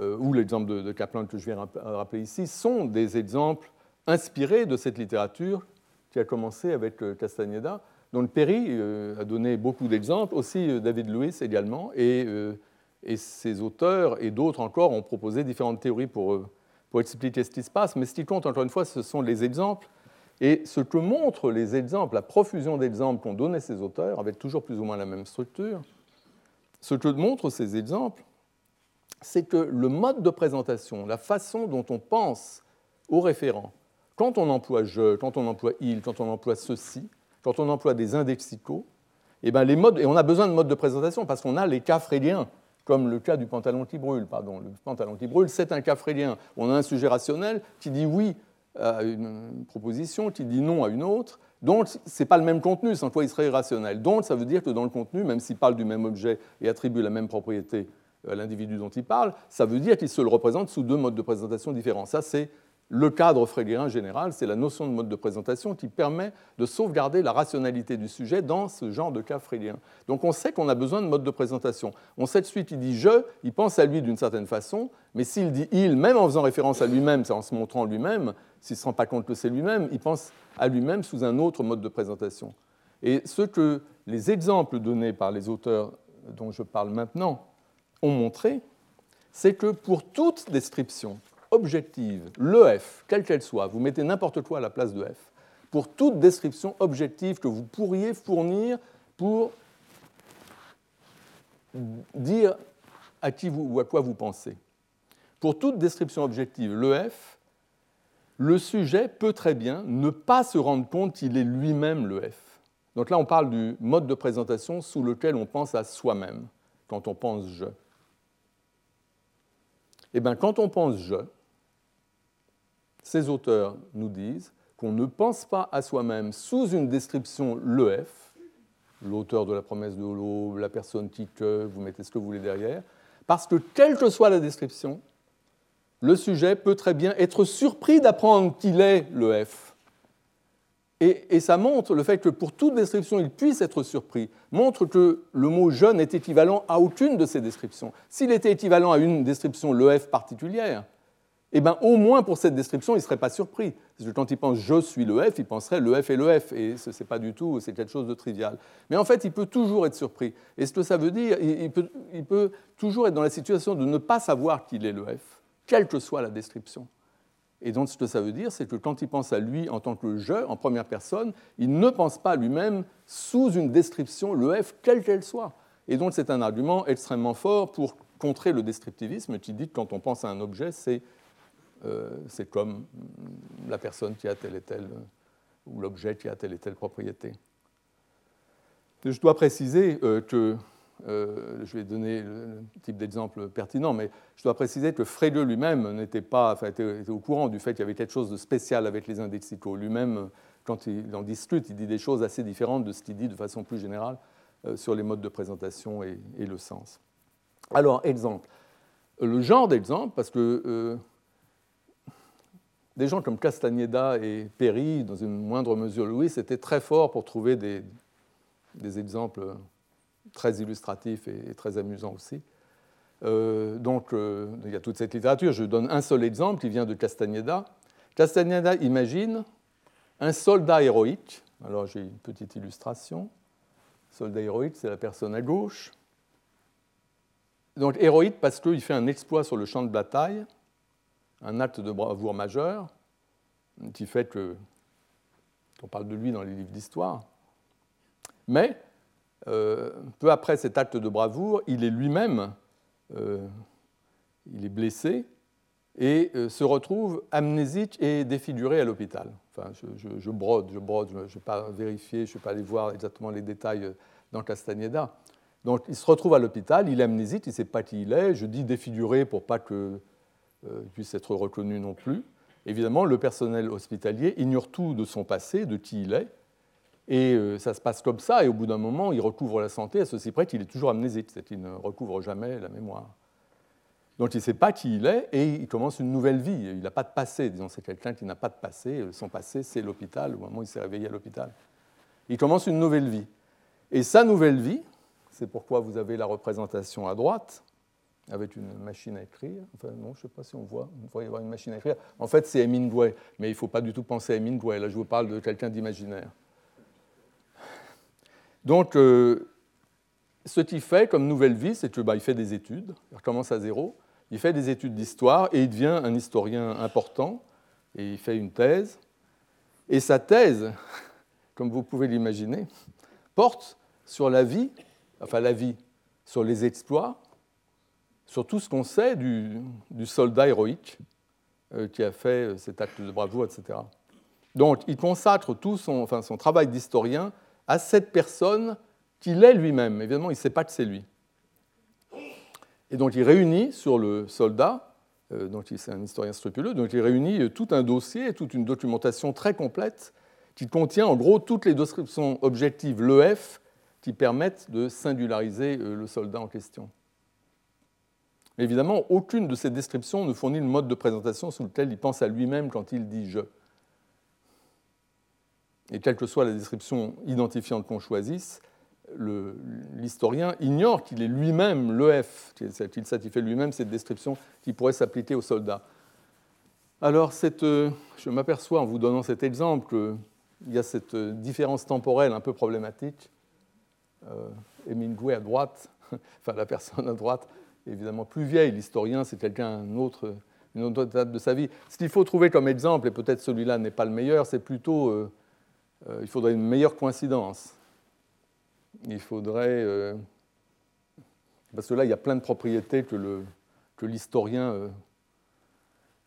euh, ou l'exemple de, Kaplan que je viens rappeler ici, sont des exemples inspirés de cette littérature qui a commencé avec euh, Dont Perry euh, a donné beaucoup d'exemples, aussi David Lewis également, et, et ses auteurs et d'autres encore ont proposé différentes théories pour, pour expliquer ce qui se passe, mais ce qui compte encore une fois, ce sont les exemples. Et ce que montrent les exemples, la profusion d'exemples qu'ont donné ces auteurs, avec toujours plus ou moins la même structure, ce que montrent ces exemples, c'est que le mode de présentation, la façon dont on pense au référent, quand on emploie je, quand on emploie il, quand on emploie ceci, quand on emploie des indexicaux, eh ben les modes, et on a besoin de modes de présentation parce qu'on a les cas freudiens, comme le cas du pantalon qui brûle. Pardon, le pantalon qui brûle, c'est un cas freudien. On a un sujet rationnel qui dit oui à une proposition, qui dit non à une autre. Donc, ce n'est pas le même contenu, sans quoi il serait irrationnel. Donc, ça veut dire que dans le contenu, même s'il parle du même objet et attribue la même propriété à l'individu dont il parle, ça veut dire qu'il se le représente sous deux modes de présentation différents. Ça, c'est le cadre freudien général, c'est la notion de mode de présentation qui permet de sauvegarder la rationalité du sujet dans ce genre de cas freudien. Donc on sait qu'on a besoin de mode de présentation. On sait de suite qu'il dit je, il pense à lui d'une certaine façon, mais s'il dit il, même en faisant référence à lui-même, c'est en se montrant lui-même, s'il ne se rend pas compte que c'est lui-même, il pense à lui-même sous un autre mode de présentation. Et ce que les exemples donnés par les auteurs dont je parle maintenant ont montré, c'est que pour toute description objective, le F, quelle qu'elle soit, vous mettez n'importe quoi à la place de F, pour toute description objective que vous pourriez fournir pour dire à qui ou à quoi vous pensez. Pour toute description objective, le F, le sujet peut très bien ne pas se rendre compte qu'il est lui-même le F. Donc là, on parle du mode de présentation sous lequel on pense à soi-même quand on pense je. Eh bien, quand on pense je, ces auteurs nous disent qu'on ne pense pas à soi-même sous une description l'EF, l'auteur de la promesse de Holo, la personne qui que, vous mettez ce que vous voulez derrière, parce que quelle que soit la description, le sujet peut très bien être surpris d'apprendre qu'il est le F. Et, ça montre le fait que pour toute description, il puisse être surpris, montre que le mot jeune est équivalent à aucune de ces descriptions. S'il était équivalent à une description le F particulière, eh bien, au moins pour cette description, il ne serait pas surpris. Parce que quand il pense je suis le F, il penserait le F est le F. Et ce n'est pas du tout, c'est quelque chose de trivial. Mais en fait, il peut toujours être surpris. Et ce que ça veut dire, il peut, toujours être dans la situation de ne pas savoir qu'il est le F, quelle que soit la description. Et donc, ce que ça veut dire, c'est que quand il pense à lui en tant que je, en première personne, il ne pense pas lui-même sous une description, le F, quelle qu'elle soit. Et donc, c'est un argument extrêmement fort pour contrer le descriptivisme qui dit que quand on pense à un objet, c'est c'est comme la personne qui a telle et telle, ou l'objet qui a telle et telle propriété. Je dois préciser euh, que, euh, je vais donner le type d'exemple pertinent, mais je dois préciser que Frege lui-même n'était pas, enfin, était, au courant du fait qu'il y avait quelque chose de spécial avec les indexicaux. Lui-même, quand il en discute, il dit des choses assez différentes de ce qu'il dit de façon plus générale sur les modes de présentation et, et, le sens. Alors, exemple. Le genre d'exemple, parce que des gens comme Castagneda et Perry, dans une moindre mesure Louis, étaient très forts pour trouver des, exemples très illustratifs et, très amusants aussi. Euh, donc, euh, il y a toute cette littérature. Je donne un seul exemple qui vient de Castagneda. Castagneda imagine un soldat héroïque. Alors, j'ai une petite illustration. Soldat héroïque, c'est la personne à gauche. Donc, héroïque parce qu'il fait un exploit sur le champ de bataille un acte de bravoure majeur qui fait qu'on parle de lui dans les livres d'histoire. Mais peu après cet acte de bravoure, il est lui-même, il est blessé et se retrouve amnésique et défiguré à l'hôpital. Enfin, je, brode, je brode, je ne vais pas vérifier, je ne vais pas aller voir exactement les détails dans Castagneda. Donc il se retrouve à l'hôpital, il est amnésique, il ne sait pas qui il est. Je dis défiguré pour pas euh, puisse être reconnu non plus. Évidemment, le personnel hospitalier ignore tout de son passé, de qui il est. Et euh, ça se passe comme ça, et au bout d'un moment, il recouvre la santé, à ceci près qu'il est toujours amnésique, c'est qu'il ne recouvre jamais la mémoire. Donc il ne sait pas qui il est, et il commence une nouvelle vie. Il n'a pas de passé, disons, c'est quelqu'un qui n'a pas de passé. Son passé, c'est l'hôpital, au moment où il s'est réveillé à l'hôpital. Il commence une nouvelle vie. Et sa nouvelle vie, c'est pourquoi vous avez la représentation à droite, avec une machine à écrire. Enfin, non, je ne sais pas si on voit. On voit avoir une machine à écrire. En fait, c'est Hemingway, mais il ne faut pas du tout penser à Hemingway. Là, je vous parle de quelqu'un d'imaginaire. Donc, euh, ce qu'il fait comme nouvelle vie, c'est qu'il bah, fait des études. Il recommence à zéro. Il fait des études d'histoire et il devient un historien important. Et il fait une thèse. Et sa thèse, *laughs* comme vous pouvez l'imaginer, porte sur la vie enfin la vie, sur les exploits, sur tout ce qu'on sait du, soldat héroïque euh, qui a fait euh, cet acte de bravoure, etc. Donc il consacre tout son, travail d'historien à cette personne qu'il est lui-même. Évidemment, il ne sait pas que c'est lui. Et donc il réunit sur le soldat, euh, donc c'est un historien scrupuleux, donc il réunit tout un dossier, toute une documentation très complète qui contient en gros toutes les descriptions objectives, l'EF, qui permettent de singulariser euh, le soldat en question. Évidemment, aucune de ces descriptions ne fournit le mode de présentation sous lequel il pense à lui-même quand il dit je. Et quelle que soit la description identifiante qu'on choisisse, l'historien ignore qu'il est lui-même l'EF, qu'il satisfait lui-même cette description qui pourrait s'appliquer au soldat. Alors, euh, je m'aperçois en vous donnant cet exemple qu'il y a cette euh, différence temporelle un peu problématique euh, Hemingway à droite, *laughs* enfin la personne à droite, évidemment plus vieille. L'historien, c'est quelqu'un autre, une autre date de sa vie. Ce qu'il faut trouver comme exemple, et peut-être celui-là n'est pas le meilleur, c'est plutôt, euh, euh, il faudrait une meilleure coïncidence. Il faudrait, parce que là, il y a plein de propriétés que, l'historien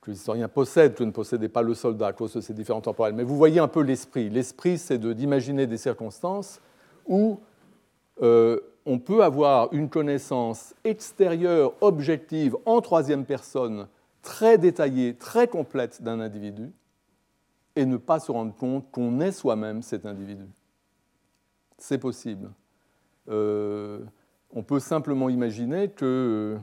que l'historien possède, que ne possédait pas le soldat à cause de ces différents temporels. Mais vous voyez un peu l'esprit. L'esprit, c'est d'imaginer des circonstances où euh, on peut avoir une connaissance extérieure, objective, en troisième personne, très détaillée, très complète d'un individu, et ne pas se rendre compte qu'on est soi-même cet individu. C'est possible. Euh, on peut simplement imaginer que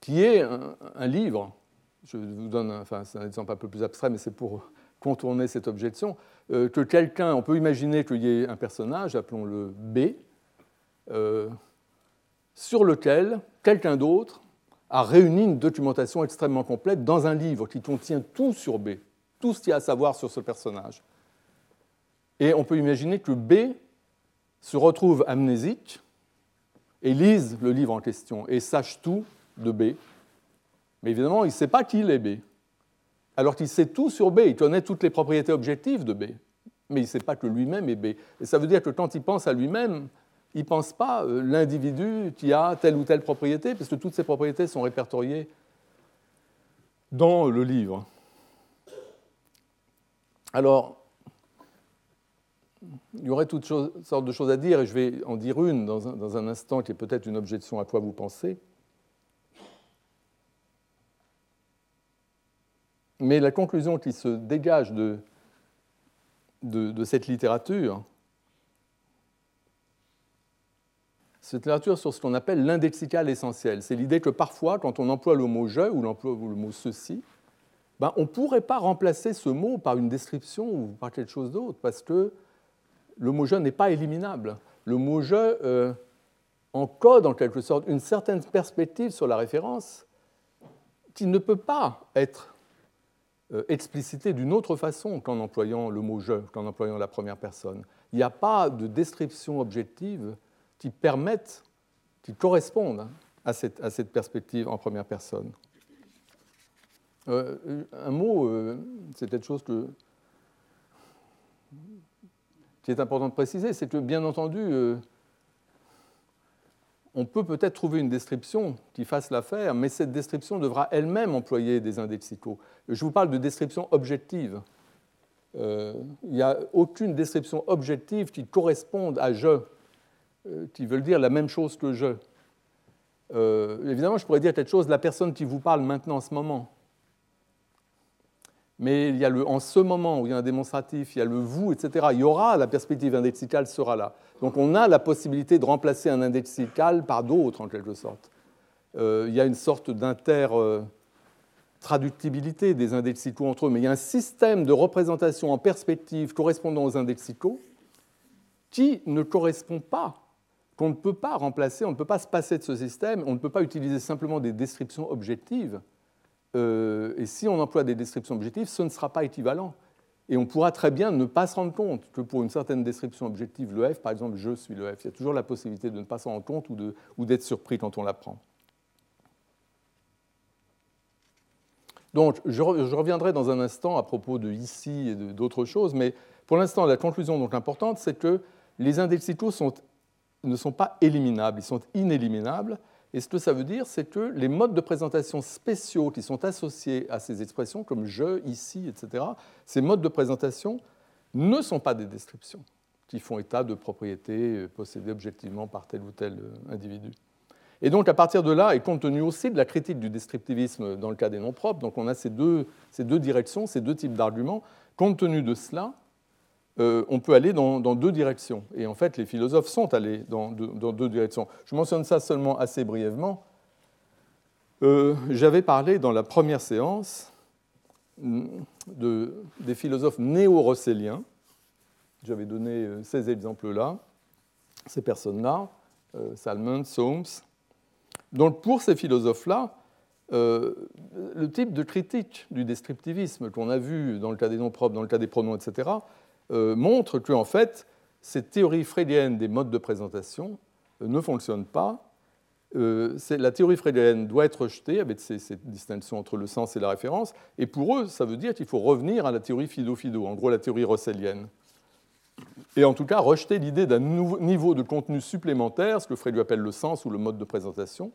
qui est un, livre, je vous donne, un exemple un peu plus abstrait, mais c'est pour contourner cette objection, euh, que quelqu'un, on peut imaginer qu'il y ait un personnage, appelons-le B, euh, sur lequel quelqu'un d'autre a réuni une documentation extrêmement complète dans un livre qui contient tout sur B, tout ce qu'il y a à savoir sur ce personnage. Et on peut imaginer que B se retrouve amnésique et lise le livre en question et sache tout de B. Mais évidemment, il ne sait pas qui est B alors qu'il sait tout sur B, il connaît toutes les propriétés objectives de B, mais il ne sait pas que lui-même est B. Et ça veut dire que quand il pense à lui-même, il ne pense pas euh, l'individu qui a telle ou telle propriété, puisque toutes ces propriétés sont répertoriées dans le livre. Alors, il y aurait toutes sortes de choses à dire, et je vais en dire une dans un, dans un instant qui est peut-être une objection à quoi vous pensez. Mais la conclusion qui se dégage de, de, cette littérature, cette littérature sur ce qu'on appelle l'indexical essentiel. C'est l'idée que parfois, quand on emploie le mot je ou, l'emploi, le mot ceci, ben, on ne pourrait pas remplacer ce mot par une description ou par quelque chose d'autre, parce que le mot je n'est pas éliminable. Le mot je euh, encode en quelque sorte une certaine perspective sur la référence qui ne peut pas être explicité d'une autre façon qu'en employant le mot je, qu'en employant la première personne. Il n'y a pas de description objective qui permette, qui corresponde à cette, à cette perspective en première personne. Euh, un mot, euh, c'est quelque chose qui est important de préciser, c'est que bien entendu, euh, on peut peut-être trouver une description qui fasse l'affaire, mais cette description devra elle-même employer des indexicaux. Je vous parle de description objective. Euh, il n'y a aucune description objective qui corresponde à je, euh, qui veut dire la même chose que je. évidemment, je pourrais dire quelque chose la personne qui vous parle maintenant en ce moment mais il y a le en ce moment où il y a un démonstratif, il y a le vous, etc. Il y aura la perspective indexicale sera là. Donc on a la possibilité de remplacer un indexical par d'autres en quelque sorte. Euh, il y a une sorte d'inter-traductibilité des indexicaux entre eux, mais il y a un système de représentation en perspective correspondant aux indexicaux qui ne correspond pas, qu'on ne peut pas remplacer, on ne peut pas se passer de ce système, on ne peut pas utiliser simplement des descriptions objectives euh, et si on emploie des descriptions objectives, ce ne sera pas équivalent. Et on pourra très bien ne pas se rendre compte que pour une certaine description objective, le F, par exemple, je suis le F, il y a toujours la possibilité de ne pas s'en rendre compte ou d'être surpris quand on l'apprend. Donc, je, reviendrai dans un instant à propos de ici et d'autres choses, mais pour l'instant, la conclusion donc importante, c'est que les indexicaux ne sont pas éliminables, ils sont inéliminables, et ce que ça veut dire, c'est que les modes de présentation spéciaux qui sont associés à ces expressions, comme je, ici, etc., ces modes de présentation ne sont pas des descriptions qui font état de propriétés euh, possédées objectivement par tel ou tel euh, individu. Et donc, à partir de là, et compte tenu aussi de la critique du descriptivisme dans le cas des noms propres, donc on a ces deux, ces deux directions, ces deux types d'arguments, compte tenu de cela, euh, on peut aller dans, deux directions. Et en fait, les philosophes sont allés dans, deux directions. Je mentionne ça seulement assez brièvement. Euh, j'avais parlé dans la première séance des philosophes néo-rosselliens. J'avais donné euh, ces exemples-là, ces personnes-là, Salmon, Soames. Donc pour ces philosophes-là, le type de critique du descriptivisme qu'on a vu dans le cas des noms propres, dans le cas des pronoms, etc., euh, montre que en fait, cette théorie freudienne des modes de présentation euh, ne fonctionne pas. Euh, la théorie freudienne doit être rejetée avec cette distinction entre le sens et la référence. Et pour eux, ça veut dire qu'il faut revenir à la théorie fido-fido, en gros la théorie russellienne. Et en tout cas, rejeter l'idée d'un niveau de contenu supplémentaire, ce que Freud appelle le sens ou le mode de présentation,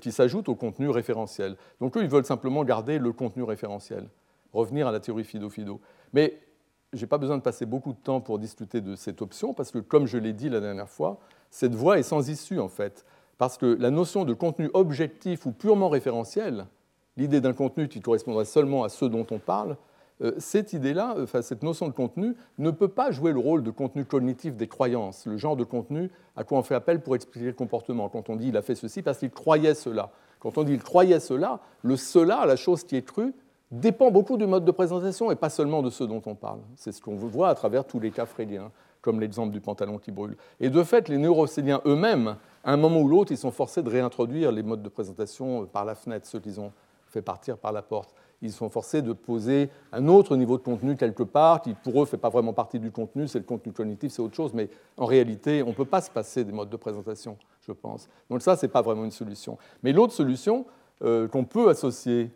qui s'ajoute au contenu référentiel. Donc eux, ils veulent simplement garder le contenu référentiel, revenir à la théorie fido-fido. Mais je n'ai pas besoin de passer beaucoup de temps pour discuter de cette option, parce que, comme je l'ai dit la dernière fois, cette voie est sans issue, en fait. Parce que la notion de contenu objectif ou purement référentiel, l'idée d'un contenu qui correspondrait seulement à ce dont on parle, euh, cette idée-là, enfin, cette notion de contenu, ne peut pas jouer le rôle de contenu cognitif des croyances, le genre de contenu à quoi on fait appel pour expliquer le comportement. Quand on dit il a fait ceci parce qu'il croyait cela. Quand on dit il croyait cela, le cela, la chose qui est crue, dépend beaucoup du mode de présentation et pas seulement de ce dont on parle. C'est ce qu'on voit à travers tous les cas freudiens, comme l'exemple du pantalon qui brûle. Et de fait, les neurocéliens eux-mêmes, à un moment ou l'autre, ils sont forcés de réintroduire les modes de présentation par la fenêtre, ceux qu'ils ont fait partir par la porte. Ils sont forcés de poser un autre niveau de contenu quelque part, qui pour eux ne fait pas vraiment partie du contenu, c'est le contenu cognitif, c'est autre chose, mais en réalité, on ne peut pas se passer des modes de présentation, je pense. Donc ça, ce n'est pas vraiment une solution. Mais l'autre solution euh, qu'on peut associer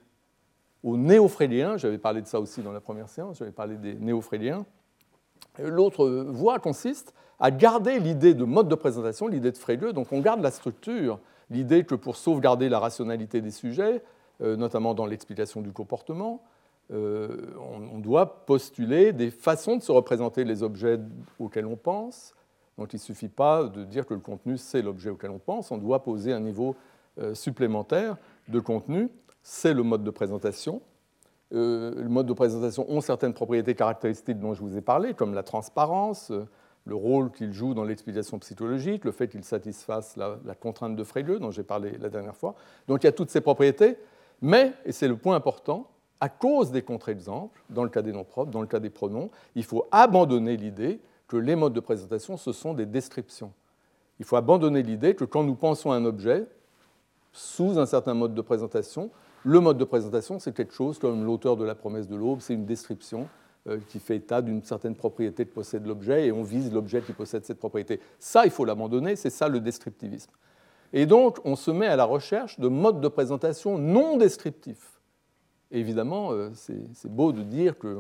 aux néo-fréliens, j'avais parlé de ça aussi dans la première séance, j'avais parlé des néo-fréliens. L'autre voie consiste à garder l'idée de mode de présentation, l'idée de Frege, donc on garde la structure, l'idée que pour sauvegarder la rationalité des sujets, euh, notamment dans l'explication du comportement, euh, on, doit postuler des façons de se représenter les objets auxquels on pense. Donc il ne suffit pas de dire que le contenu, c'est l'objet auquel on pense, on doit poser un niveau euh, supplémentaire de contenu c'est le mode de présentation. Euh, le mode de présentation ont certaines propriétés caractéristiques dont je vous ai parlé, comme la transparence, euh, le rôle qu'il joue dans l'explication psychologique, le fait qu'il satisfasse la, contrainte de Frege, dont j'ai parlé la dernière fois. Donc il y a toutes ces propriétés, mais, et c'est le point important, à cause des contre-exemples, dans le cas des noms propres, dans le cas des pronoms, il faut abandonner l'idée que les modes de présentation, ce sont des descriptions. Il faut abandonner l'idée que quand nous pensons à un objet, sous un certain mode de présentation, le mode de présentation, c'est quelque chose comme l'auteur de la promesse de l'aube, c'est une description euh, qui fait état d'une certaine propriété que possède l'objet et on vise l'objet qui possède cette propriété. Ça, il faut l'abandonner, c'est ça le descriptivisme. Et donc, on se met à la recherche de modes de présentation non descriptifs. évidemment, euh, c'est beau de dire que,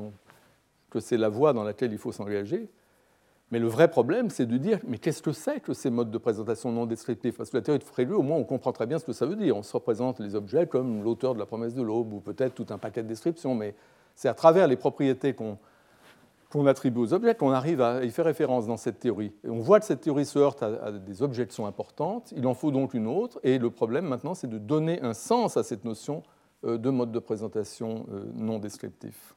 que c'est la voie dans laquelle il faut s'engager, Mais le vrai problème, c'est de dire, mais qu'est-ce que c'est que ces modes de présentation non descriptifs? Parce que la théorie de Frélieu, au moins, on comprend très bien ce que ça veut dire. On se représente les objets comme l'auteur de la promesse de l'aube, ou peut-être tout un paquet de descriptions, mais c'est à travers les propriétés qu'on attribue aux objets qu'on arrive à y faire référence dans cette théorie. Et on voit que cette théorie se heurte à, des objections importantes, il en faut donc une autre, et le problème maintenant, c'est de donner un sens à cette notion euh, de mode de présentation euh, non descriptif.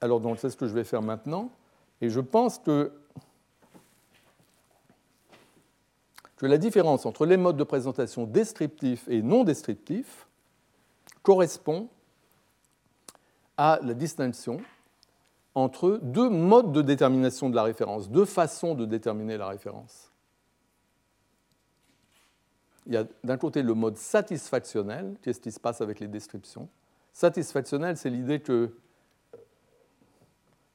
Alors, donc, c'est ce que je vais faire maintenant. Et je pense que, que la différence entre les modes de présentation descriptifs et non descriptifs correspond à la distinction entre deux modes de détermination de la référence, deux façons de déterminer la référence. Il y a d'un côté le mode satisfactionnel, qu'est-ce qui se passe avec les descriptions? Satisfactionnel, c'est l'idée que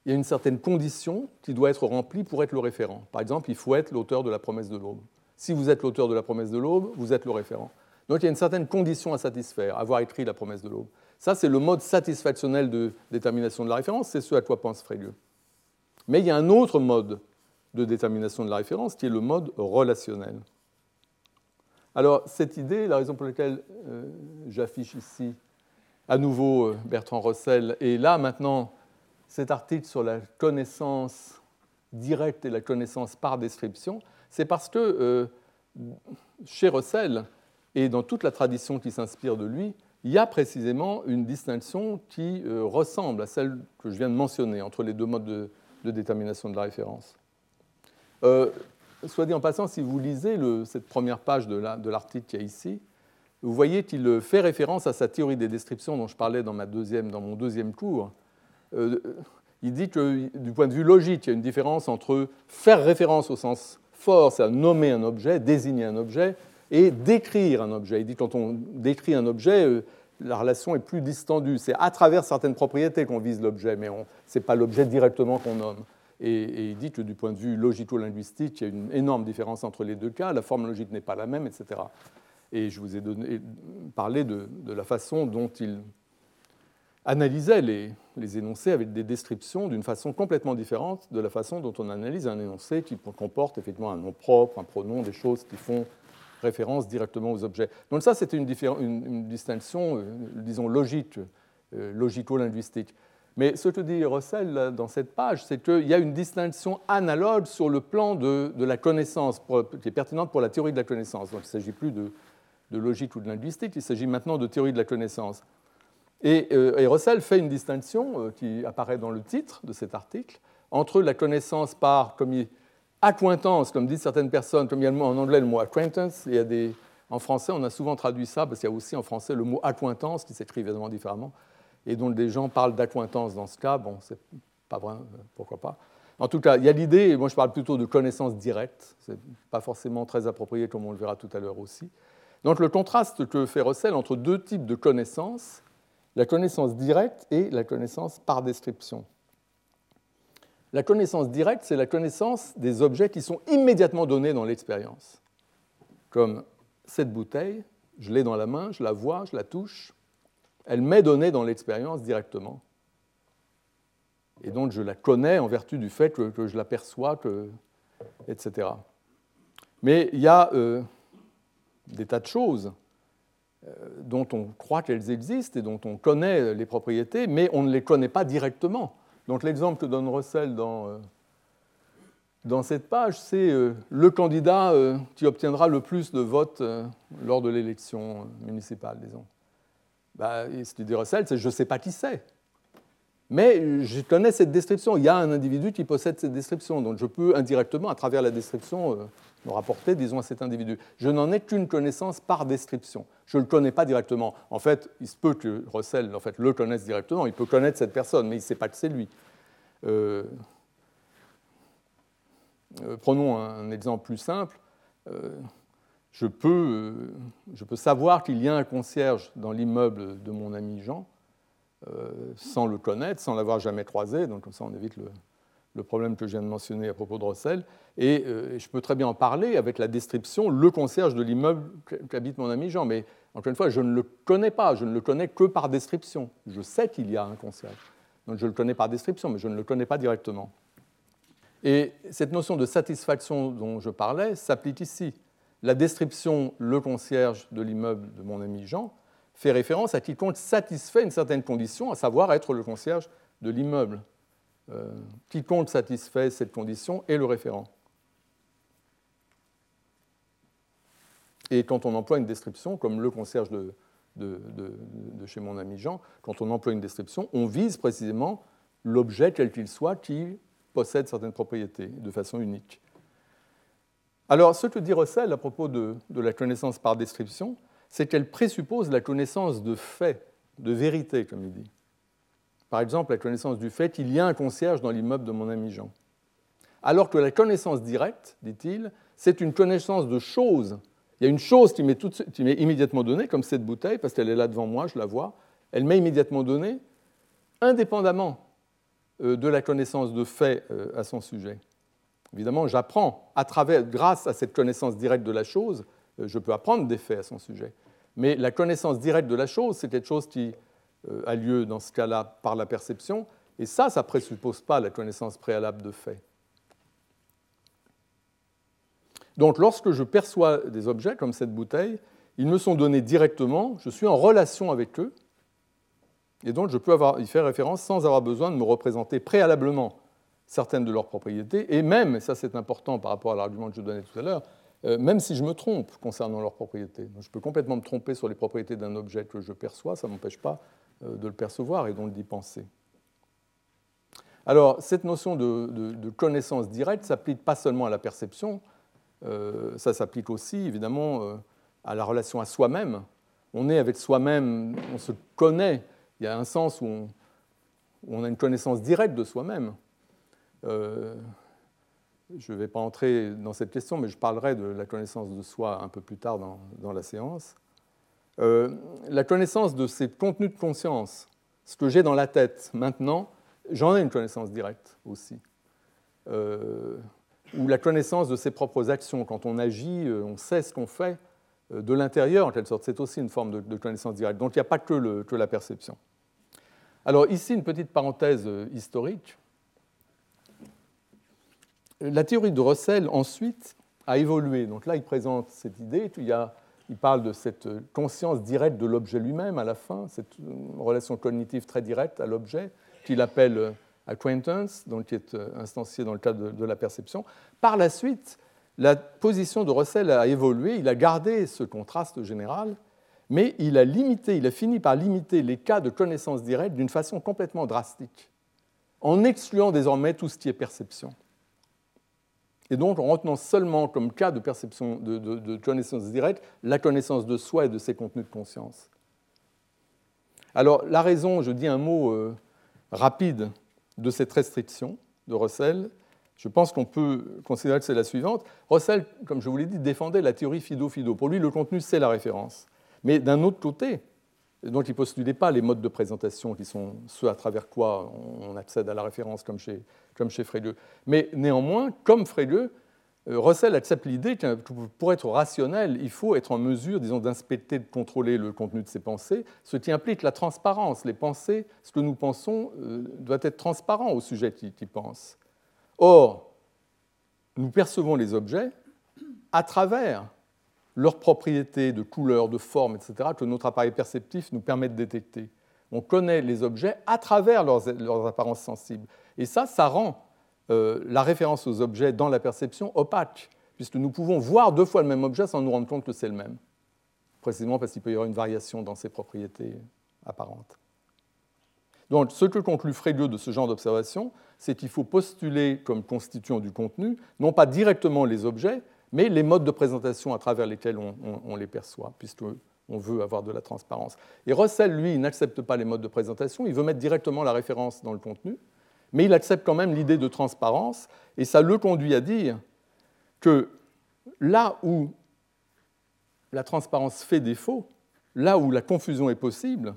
il y a une certaine condition qui doit être remplie pour être le référent. Par exemple, il faut être l'auteur de la promesse de l'aube. Si vous êtes l'auteur de la promesse de l'aube, vous êtes le référent. Donc il y a une certaine condition à satisfaire, avoir écrit la promesse de l'aube. Ça, c'est le mode satisfactionnel de détermination de la référence, c'est ce à quoi pense Frélieu. Mais il y a un autre mode de détermination de la référence qui est le mode relationnel. Alors, cette idée, la raison pour laquelle euh, j'affiche ici à nouveau euh, Bertrand Russell, et là maintenant cet article sur la connaissance directe et la connaissance par description, c'est parce que euh, chez Russell et dans toute la tradition qui s'inspire de lui, il y a précisément une distinction qui euh, ressemble à celle que je viens de mentionner entre les deux modes de, détermination de la référence. Euh, soit dit en passant, si vous lisez cette première page de l'article qu'il y a ici, vous voyez qu'il fait référence à sa théorie des descriptions dont je parlais dans, dans mon deuxième cours, il dit que du point de vue logique, il y a une différence entre faire référence au sens fort, c'est à nommer un objet, désigner un objet, et décrire un objet. Il dit que quand on décrit un objet, euh, la relation est plus distendue. C'est à travers certaines propriétés qu'on vise l'objet, mais ce n'est pas l'objet directement qu'on nomme. Et, il dit que du point de vue logico-linguistique, il y a une énorme différence entre les deux cas, la forme logique n'est pas la même, etc. Et je vous ai donné, parlé de la façon dont il analysait les, énoncés avec des descriptions d'une façon complètement différente de la façon dont on analyse un énoncé qui comporte effectivement un nom propre, un pronom, des choses qui font référence directement aux objets. Donc ça, c'était une, distinction, euh, disons, logique, euh, logico-linguistique. Mais ce que dit Russell dans cette page, c'est qu'il y a une distinction analogue sur le plan de, la connaissance, qui est pertinente pour la théorie de la connaissance. Donc il ne s'agit plus de logique ou de linguistique, il s'agit maintenant de théorie de la connaissance. Euh, et, Russell fait une distinction euh, qui apparaît dans le titre de cet article entre la connaissance par comme acquaintance, comme disent certaines personnes, comme il y a en anglais le mot acquaintance, il y a des, en français on a souvent traduit ça parce qu'il y a aussi en français le mot acquaintance qui s'écrit évidemment différemment et dont des gens parlent d'acquaintance dans ce cas. Bon, c'est pas vrai, euh, pourquoi pas. En tout cas, il y a l'idée, moi je parle plutôt de connaissance directe, c'est pas forcément très approprié comme on le verra tout à l'heure aussi. Donc le contraste que fait Russell entre deux types de connaissances, la connaissance directe et la connaissance par description. La connaissance directe, c'est la connaissance des objets qui sont immédiatement donnés dans l'expérience. Comme cette bouteille, je l'ai dans la main, je la vois, je la touche, elle m'est donnée dans l'expérience directement. Et donc je la connais en vertu du fait que, je l'aperçois, etc. Mais il y a euh, des tas de choses dont on croit qu'elles existent et dont on connaît les propriétés, mais on ne les connaît pas directement. Donc l'exemple que donne Russell dans, euh, dans cette page, c'est euh, le candidat qui obtiendra le plus de votes lors de l'élection municipale, disons. Bah, ce qu'il dit Russell, c'est je ne sais pas qui c'est. Mais je connais cette description. Il y a un individu qui possède cette description. Donc je peux indirectement, à travers la description, me rapporter, disons, à cet individu. Je n'en ai qu'une connaissance par description. Je ne le connais pas directement. En fait, il se peut que Russell en fait, le connaisse directement. Il peut connaître cette personne, mais il ne sait pas que c'est lui. Euh, euh, prenons un exemple plus simple. Euh, je, peux, je peux savoir qu'il y a un concierge dans l'immeuble de mon ami Jean sans le connaître, sans l'avoir jamais croisé. Donc comme ça, on évite le, le problème que je viens de mentionner à propos de Russell, euh, et je peux très bien en parler avec la description le concierge de l'immeuble qu'habite mon ami Jean. Mais encore une fois, je ne le connais pas, je ne le connais que par description. Je sais qu'il y a un concierge. Donc je le connais par description, mais je ne le connais pas directement. Et cette notion de satisfaction dont je parlais s'applique ici. La description le concierge de l'immeuble de mon ami Jean fait référence à quiconque satisfait une certaine condition, à savoir être le concierge de l'immeuble. Euh, quiconque satisfait cette condition est le référent. Et quand on emploie une description, comme le concierge de, chez mon ami Jean, quand on emploie une description, on vise précisément l'objet, quel qu'il soit, qui possède certaines propriétés de façon unique. Alors, ce que dit Russell à propos de, la connaissance par description, c'est qu'elle présuppose la connaissance de faits, de vérité, comme il dit. Par exemple, la connaissance du fait qu'il y a un concierge dans l'immeuble de mon ami Jean. Alors que la connaissance directe, dit-il, c'est une connaissance de choses. Il y a une chose qui m'est, immédiatement donnée, comme cette bouteille, parce qu'elle est là devant moi, je la vois. Elle m'est immédiatement donnée, indépendamment euh, de la connaissance de fait euh, à son sujet. Évidemment, j'apprends à travers, grâce à cette connaissance directe de la chose, euh, je peux apprendre des faits à son sujet. Mais la connaissance directe de la chose, c'est quelque chose qui a lieu dans ce cas-là par la perception, et ça, ça ne présuppose pas la connaissance préalable de faits. Donc lorsque je perçois des objets comme cette bouteille, ils me sont donnés directement, je suis en relation avec eux, et donc, je peux avoir, y faire référence sans avoir besoin de me représenter préalablement certaines de leurs propriétés, et même, et ça c'est important par rapport à l'argument que je donnais tout à l'heure, euh, même si je me trompe concernant leurs propriétés. je peux complètement me tromper sur les propriétés d'un objet que je perçois, ça ne m'empêche pas euh, de le percevoir et donc d'y penser. Alors, cette notion de, connaissance directe s'applique pas seulement à la perception, euh, ça s'applique aussi évidemment à la relation à soi-même. On est avec soi-même, on se connaît il y a un sens où on, a une connaissance directe de soi-même. Euh, je ne vais pas entrer dans cette question, mais je parlerai de la connaissance de soi un peu plus tard dans, la séance. Euh, la connaissance de ces contenus de conscience, ce que j'ai dans la tête maintenant, j'en ai une connaissance directe aussi. Euh, ou la connaissance de ses propres actions. Quand on agit, on sait ce qu'on fait, euh, de l'intérieur, en quelque sorte. C'est aussi une forme de, connaissance directe. Donc il n'y a pas que, la perception. Alors ici, une petite parenthèse euh, historique. La théorie de Russell, ensuite, a évolué. Donc là, il présente cette idée. Il, parle de cette conscience directe de l'objet lui-même à la fin, cette relation cognitive très directe à l'objet, qu'il appelle euh, acquaintance, donc qui est instanciée dans le cadre de la perception. Par la suite, la position de Russell a évolué, il a gardé ce contraste général, mais il a limité, il a fini par limiter les cas de connaissance directe d'une façon complètement drastique, en excluant désormais tout ce qui est perception. Et donc en retenant seulement comme cas de perception de, connaissance directe la connaissance de soi et de ses contenus de conscience. Alors la raison, je dis un mot euh, rapide de cette restriction de Russell, je pense qu'on peut considérer que c'est la suivante. Russell, comme je vous l'ai dit, défendait la théorie Fido-Fido. Pour lui, le contenu, c'est la référence. Mais d'un autre côté, donc il ne postulait pas les modes de présentation qui sont ceux à travers quoi on accède à la référence, comme chez, comme chez. Mais néanmoins, comme Frege, euh, Russell accepte l'idée que pour être rationnel, il faut être en mesure, disons, d'inspecter, de contrôler le contenu de ses pensées, ce qui implique la transparence. Les pensées, ce que nous pensons, euh, doit être transparent au sujet qui, qui pense. Or, nous percevons les objets à travers leurs propriétés de couleur, de forme, etc., que notre appareil perceptif nous permet de détecter. On connaît les objets à travers leurs, apparences sensibles. Et ça, ça rend euh, la référence aux objets dans la perception opaque, puisque nous pouvons voir deux fois le même objet sans nous rendre compte que c'est le même, précisément parce qu'il peut y avoir une variation dans ses propriétés apparentes. Donc, ce que conclut Frege de ce genre d'observation, c'est qu'il faut postuler comme constituant du contenu, non pas directement les objets, mais les modes de présentation à travers lesquels on, les perçoit, puisqu'on veut avoir de la transparence. Et Russell, lui, n'accepte pas les modes de présentation, il veut mettre directement la référence dans le contenu, mais il accepte quand même l'idée de transparence, et ça le conduit à dire que là où la transparence fait défaut, là où la confusion est possible,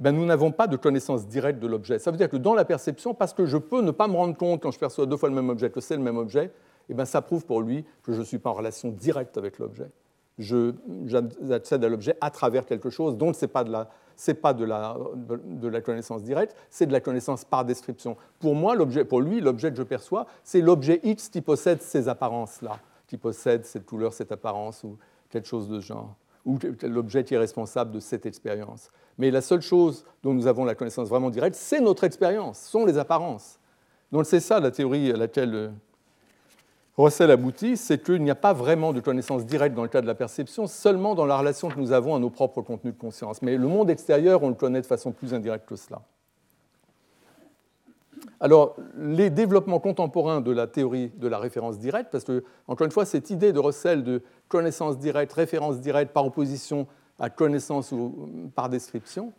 ben, nous n'avons pas de connaissance directe de l'objet. Ça veut dire que dans la perception, parce que je peux ne pas me rendre compte quand je perçois deux fois le même objet que c'est le même objet, eh ben, ça prouve pour lui que je ne suis pas en relation directe avec l'objet. J'accède à l'objet à travers quelque chose dont ce n'est pas, c'est pas de la, de la, connaissance directe, c'est de la connaissance par description. Pour moi, pour lui, l'objet que je perçois, c'est l'objet X qui possède ces apparences-là, qui possède cette couleur, cette apparence ou quelque chose de genre, ou l'objet qui est responsable de cette expérience. Mais la seule chose dont nous avons la connaissance vraiment directe, c'est notre expérience, sont les apparences. Donc c'est ça la théorie à laquelle euh, Russell aboutit, c'est qu'il n'y a pas vraiment de connaissance directe dans le cas de la perception, seulement dans la relation que nous avons à nos propres contenus de conscience. Mais le monde extérieur, on le connaît de façon plus indirecte que cela. Alors, les développements contemporains de la théorie de la référence directe, parce que, encore une fois, cette idée de Russell de connaissance directe, référence directe par opposition à connaissance ou par description,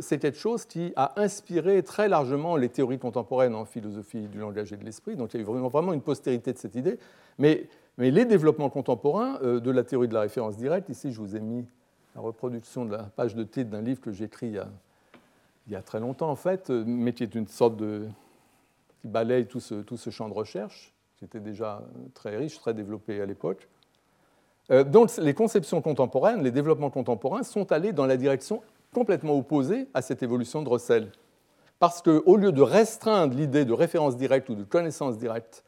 c'est quelque chose qui a inspiré très largement les théories contemporaines en philosophie du langage et de l'esprit. Donc il y a eu vraiment, une postérité de cette idée. Mais, les développements contemporains euh, de la théorie de la référence directe, ici je vous ai mis la reproduction de la page de titre d'un livre que j'ai écrit il y, a, très longtemps en fait, euh, mais qui est une sorte de... balaye tout ce champ de recherche, qui était déjà très riche, très développé à l'époque. Donc les conceptions contemporaines, les développements contemporains sont allés dans la direction complètement opposé à cette évolution de Russell. Parce qu'au lieu de restreindre l'idée de référence directe ou de connaissance directe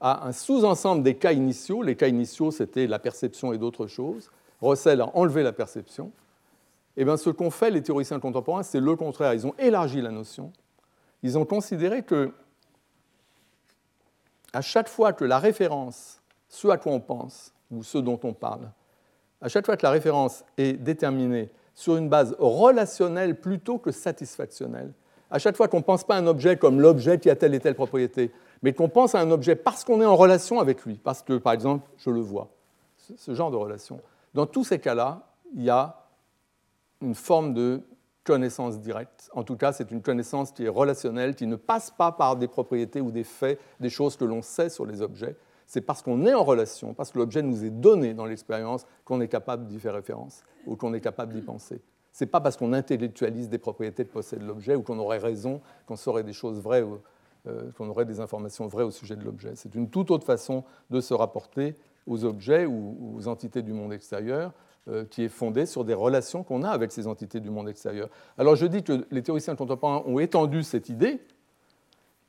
à un sous-ensemble des cas initiaux, les cas initiaux c'était la perception et d'autres choses, Russell a enlevé la perception, et eh bien ce qu'ont fait les théoriciens contemporains, c'est le contraire. Ils ont élargi la notion. Ils ont considéré que à chaque fois que la référence, ce à quoi on pense ou ce dont on parle, à chaque fois que la référence est déterminée sur une base relationnelle plutôt que satisfactionnelle. À chaque fois qu'on ne pense pas à un objet comme l'objet qui a telle et telle propriété, mais qu'on pense à un objet parce qu'on est en relation avec lui, parce que, par exemple, je le vois, ce genre de relation. Dans tous ces cas-là, il y a une forme de connaissance directe. En tout cas, c'est une connaissance qui est relationnelle, qui ne passe pas par des propriétés ou des faits, des choses que l'on sait sur les objets. C'est parce qu'on est en relation, parce que l'objet nous est donné dans l'expérience, qu'on est capable d'y faire référence ou qu'on est capable d'y penser. Ce n'est pas parce qu'on intellectualise des propriétés que possède l'objet ou qu'on aurait raison, qu'on saurait des choses vraies, euh, qu'on aurait des informations vraies au sujet de l'objet. C'est une toute autre façon de se rapporter aux objets ou aux entités du monde extérieur euh, qui est fondée sur des relations qu'on a avec ces entités du monde extérieur. Alors je dis que les théoriciens contemporains ont étendu cette idée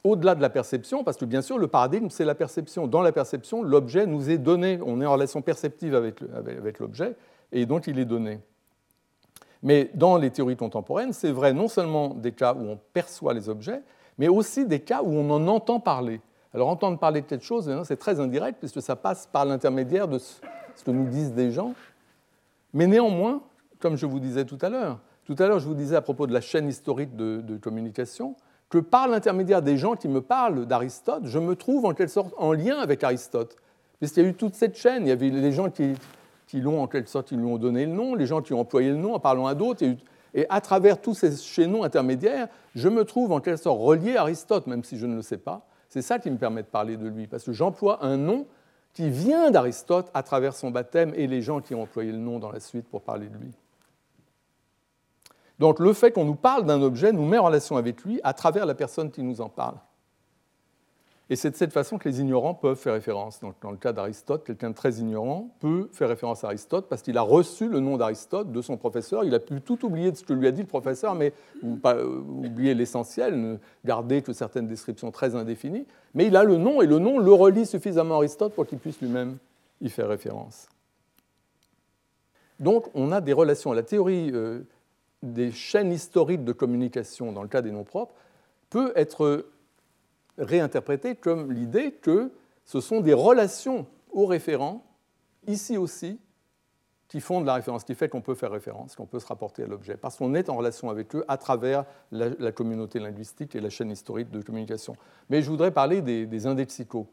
au-delà de la perception, parce que bien sûr, le paradigme, c'est la perception. Dans la perception, l'objet nous est donné, on est en relation perceptive avec, l'objet, et donc il est donné. Mais dans les théories contemporaines, c'est vrai non seulement des cas où on perçoit les objets, mais aussi des cas où on en entend parler. Alors entendre parler de quelque chose, c'est très indirect, puisque ça passe par l'intermédiaire de ce que nous disent des gens. Mais néanmoins, comme je vous disais tout à l'heure, tout à l'heure je vous disais à propos de la chaîne historique de communication, par l'intermédiaire des gens qui me parlent d'Aristote, je me trouve en quelque sorte en lien avec Aristote. Puisqu'il y a eu toute cette chaîne, il y avait les gens qui, l'ont en quelque sorte, lui ont donné le nom, les gens qui ont employé le nom en parlant à d'autres, et, à travers tous ces chaînons intermédiaires, je me trouve en quelque sorte relié à Aristote, même si je ne le sais pas. C'est ça qui me permet de parler de lui, parce que j'emploie un nom qui vient d'Aristote à travers son baptême et les gens qui ont employé le nom dans la suite pour parler de lui. Donc le fait qu'on nous parle d'un objet nous met en relation avec lui à travers la personne qui nous en parle. Et c'est de cette façon que les ignorants peuvent faire référence. Dans le cas d'Aristote, quelqu'un de très ignorant peut faire référence à Aristote parce qu'il a reçu le nom d'Aristote de son professeur. Il a pu tout oublier de ce que lui a dit le professeur, mais euh, oublier l'essentiel, ne garder que certaines descriptions très indéfinies. Mais il a le nom et le nom le relie suffisamment à Aristote pour qu'il puisse lui-même y faire référence. Donc, on a des relations. La théorie euh, des chaînes historiques de communication dans le cas des noms propres peut être réinterprétée comme l'idée que ce sont des relations aux référents, ici aussi, qui font de la référence, qui fait qu'on peut faire référence, qu'on peut se rapporter à l'objet, parce qu'on est en relation avec eux à travers la, communauté linguistique et la chaîne historique de communication. Mais je voudrais parler des, des indexicaux.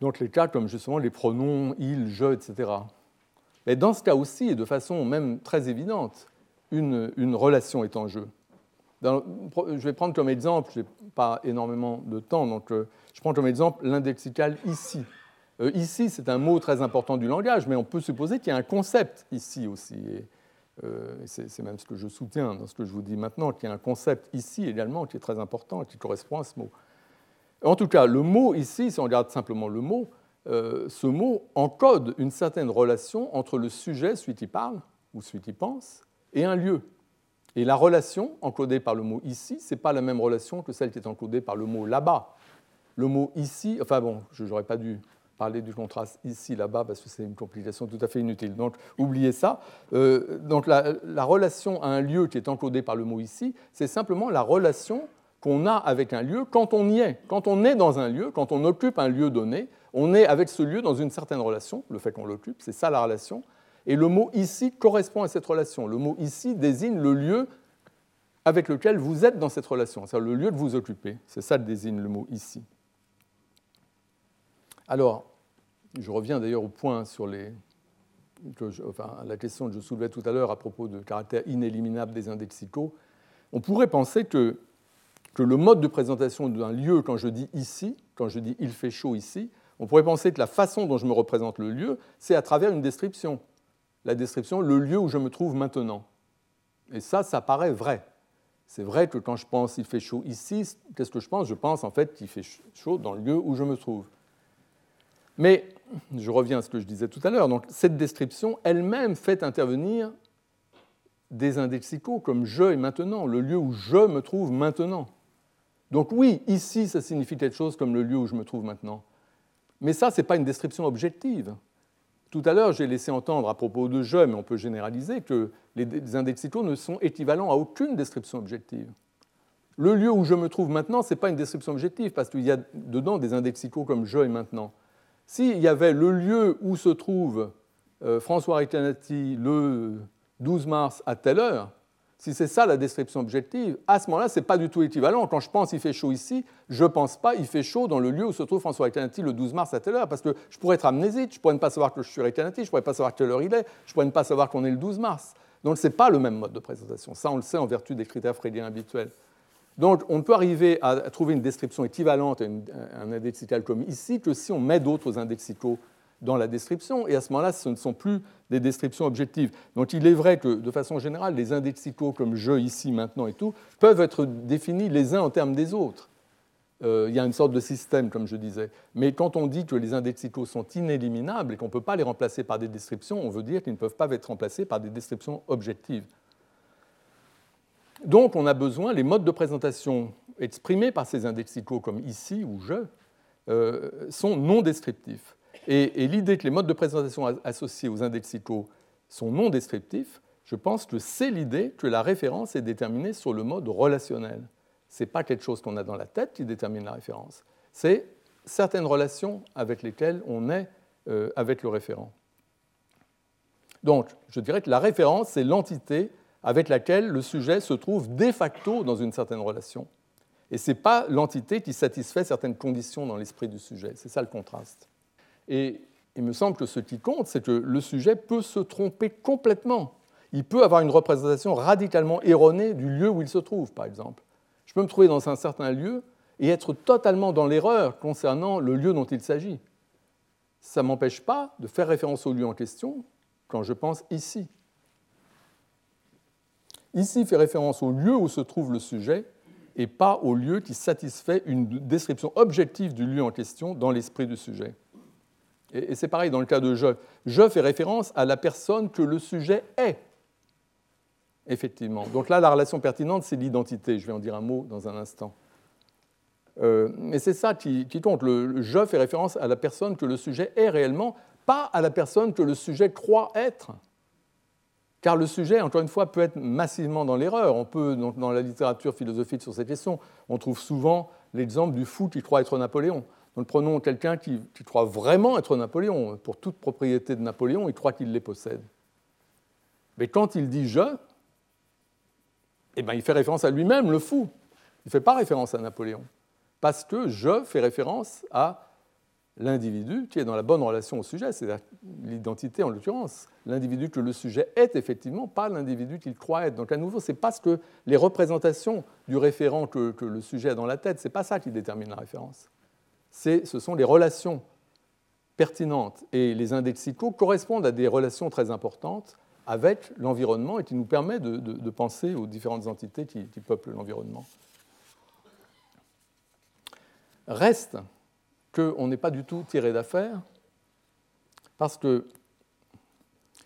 Donc les cas comme justement les pronoms il, je, etc. Mais dans ce cas aussi, et de façon même très évidente, une, relation est en jeu. je vais prendre comme exemple, je n'ai pas énormément de temps, donc euh, je prends comme exemple l'indexical ici. Euh, ici, c'est un mot très important du langage, mais on peut supposer qu'il y a un concept ici aussi. Et, euh, c'est même ce que je soutiens dans ce que je vous dis maintenant, qu'il y a un concept ici également qui est très important qui correspond à ce mot. En tout cas, le mot ici, si on regarde simplement le mot, ce mot encode une certaine relation entre le sujet, celui qui parle ou celui qui pense, et un lieu. Et la relation encodée par le mot ici, ce n'est pas la même relation que celle qui est encodée par le mot là-bas. Le mot ici, enfin bon, je n'aurais pas dû parler du contraste ici, là-bas, parce que c'est une complication tout à fait inutile. Donc, oubliez ça. Euh, donc, la, la, relation à un lieu qui est encodée par le mot ici, c'est simplement la relation qu'on a avec un lieu quand on y est. Quand on est dans un lieu, quand on occupe un lieu donné, on est avec ce lieu dans une certaine relation, le fait qu'on l'occupe, c'est ça la relation. Et le mot ici correspond à cette relation. Le mot ici désigne le lieu avec lequel vous êtes dans cette relation, c'est-à-dire le lieu de vous occuper. C'est ça que désigne le mot ici. Alors, je reviens d'ailleurs au point sur les, enfin, la question que je soulevais tout à l'heure à propos du caractère inéliminable des indexicaux. On pourrait penser que, que le mode de présentation d'un lieu, quand je dis ici, quand je dis il fait chaud ici, on pourrait penser que la façon dont je me représente le lieu, c'est à travers une description. La description, le lieu où je me trouve maintenant. Et ça, ça paraît vrai. C'est vrai que quand je pense il fait chaud ici, qu'est-ce que je pense? Je pense en fait qu'il fait chaud dans le lieu où je me trouve. Mais je reviens à ce que je disais tout à l'heure. Donc cette description elle-même fait intervenir des indexicaux comme je et maintenant, le lieu où je me trouve maintenant. Donc oui, ici, ça signifie quelque chose comme le lieu où je me trouve maintenant. Mais ça, ce n'est pas une description objective. Tout à l'heure, j'ai laissé entendre à propos de je, mais on peut généraliser, que les indexicaux ne sont équivalents à aucune description objective. Le lieu où je me trouve maintenant, ce n'est pas une description objective, parce qu'il y a dedans des indexicaux comme je et maintenant. S'il y avait le lieu où se trouve euh, François Recanati le 12 mars à telle heure, si c'est ça la description objective, à ce moment-là, ce n'est pas du tout équivalent. Quand je pense il fait chaud ici, je ne pense pas il fait chaud dans le lieu où se trouve François Recanati le 12 mars à telle heure, parce que je pourrais être amnésique, je pourrais ne pas savoir que je suis Recanati, je pourrais pas savoir quelle heure il est, je pourrais ne pas savoir qu'on est le 12 mars. Donc ce n'est pas le même mode de présentation. Ça, on le sait en vertu des critères freudiens habituels. Donc on peut arriver à trouver une description équivalente à un indexical comme ici que si on met d'autres indexicaux dans la description, et à ce moment-là, ce ne sont plus des descriptions objectives. Donc il est vrai que, de façon générale, les indexicaux comme je, ici, maintenant et tout, peuvent être définis les uns en termes des autres. Euh, il y a une sorte de système, comme je disais. Mais quand on dit que les indexicaux sont inéliminables et qu'on ne peut pas les remplacer par des descriptions, on veut dire qu'ils ne peuvent pas être remplacés par des descriptions objectives. Donc on a besoin, les modes de présentation exprimés par ces indexicaux comme ici ou je, euh, sont non descriptifs. Et, l'idée que les modes de présentation associés aux indexicaux sont non descriptifs, je pense que c'est l'idée que la référence est déterminée sur le mode relationnel. Ce n'est pas quelque chose qu'on a dans la tête qui détermine la référence. C'est certaines relations avec lesquelles on est euh, avec le référent. Donc, je dirais que la référence, c'est l'entité avec laquelle le sujet se trouve de facto dans une certaine relation. Et ce n'est pas l'entité qui satisfait certaines conditions dans l'esprit du sujet. C'est ça le contraste. Et il me semble que ce qui compte, c'est que le sujet peut se tromper complètement. Il peut avoir une représentation radicalement erronée du lieu où il se trouve, par exemple. Je peux me trouver dans un certain lieu et être totalement dans l'erreur concernant le lieu dont il s'agit. Ça ne m'empêche pas de faire référence au lieu en question quand je pense ici. Ici fait référence au lieu où se trouve le sujet et pas au lieu qui satisfait une description objective du lieu en question dans l'esprit du sujet. Et, c'est pareil dans le cas de je. Je fait référence à la personne que le sujet est. Effectivement. Donc là, la relation pertinente, c'est l'identité. Je vais en dire un mot dans un instant. Euh, mais c'est ça qui, compte. Le, je fait référence à la personne que le sujet est réellement, pas à la personne que le sujet croit être. Car le sujet, encore une fois, peut être massivement dans l'erreur. On peut, dans la littérature philosophique sur cette question, on trouve souvent l'exemple du fou qui croit être Napoléon. Donc prenons quelqu'un qui, croit vraiment être Napoléon. Pour toute propriété de Napoléon, il croit qu'il les possède. Mais quand il dit je, eh ben, il fait référence à lui-même, le fou. Il ne fait pas référence à Napoléon. Parce que je fait référence à l'individu qui est dans la bonne relation au sujet, c'est l'identité en l'occurrence. L'individu que le sujet est effectivement, pas l'individu qu'il croit être. Donc à nouveau, c'est parce que les représentations du référent que, que le sujet a dans la tête, c'est pas ça qui détermine la référence ce sont les relations pertinentes. Et les indexicaux correspondent à des relations très importantes avec l'environnement et qui nous permettent de, penser aux différentes entités qui, peuplent l'environnement. Reste qu'on n'est pas du tout tiré d'affaire, parce que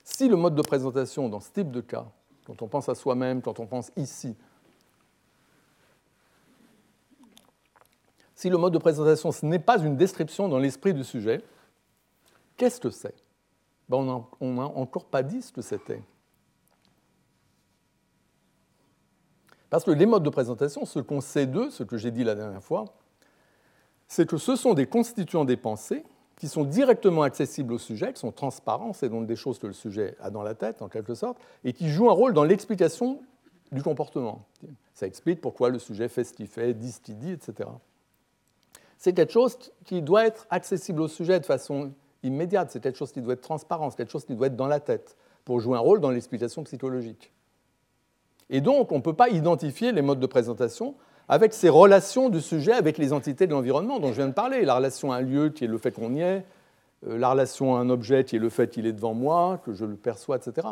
si le mode de présentation dans ce type de cas quand on pense à soi-même, quand on pense ici. Si le mode de présentation, ce n'est pas une description dans l'esprit du sujet, qu'est-ce que c'est? Ben, On n'a encore pas dit ce que c'était. Parce que les modes de présentation, ce qu'on sait d'eux, ce que j'ai dit la dernière fois, c'est que ce sont des constituants des pensées qui sont directement accessibles au sujet, qui sont transparents, c'est donc des choses que le sujet a dans la tête, en quelque sorte, et qui jouent un rôle dans l'explication du comportement. Ça explique pourquoi le sujet fait ce qu'il fait, dit ce qu'il dit, etc. C'est quelque chose qui doit être accessible au sujet de façon immédiate, c'est quelque chose qui doit être transparent, c'est quelque chose qui doit être dans la tête, pour jouer un rôle dans l'explication psychologique. Et donc, on ne peut pas identifier les modes de présentation avec ces relations du sujet avec les entités de l'environnement dont je viens de parler. La relation à un lieu qui est le fait qu'on y est, euh, la relation à un objet qui est le fait qu'il est devant moi, que je le perçois, etc.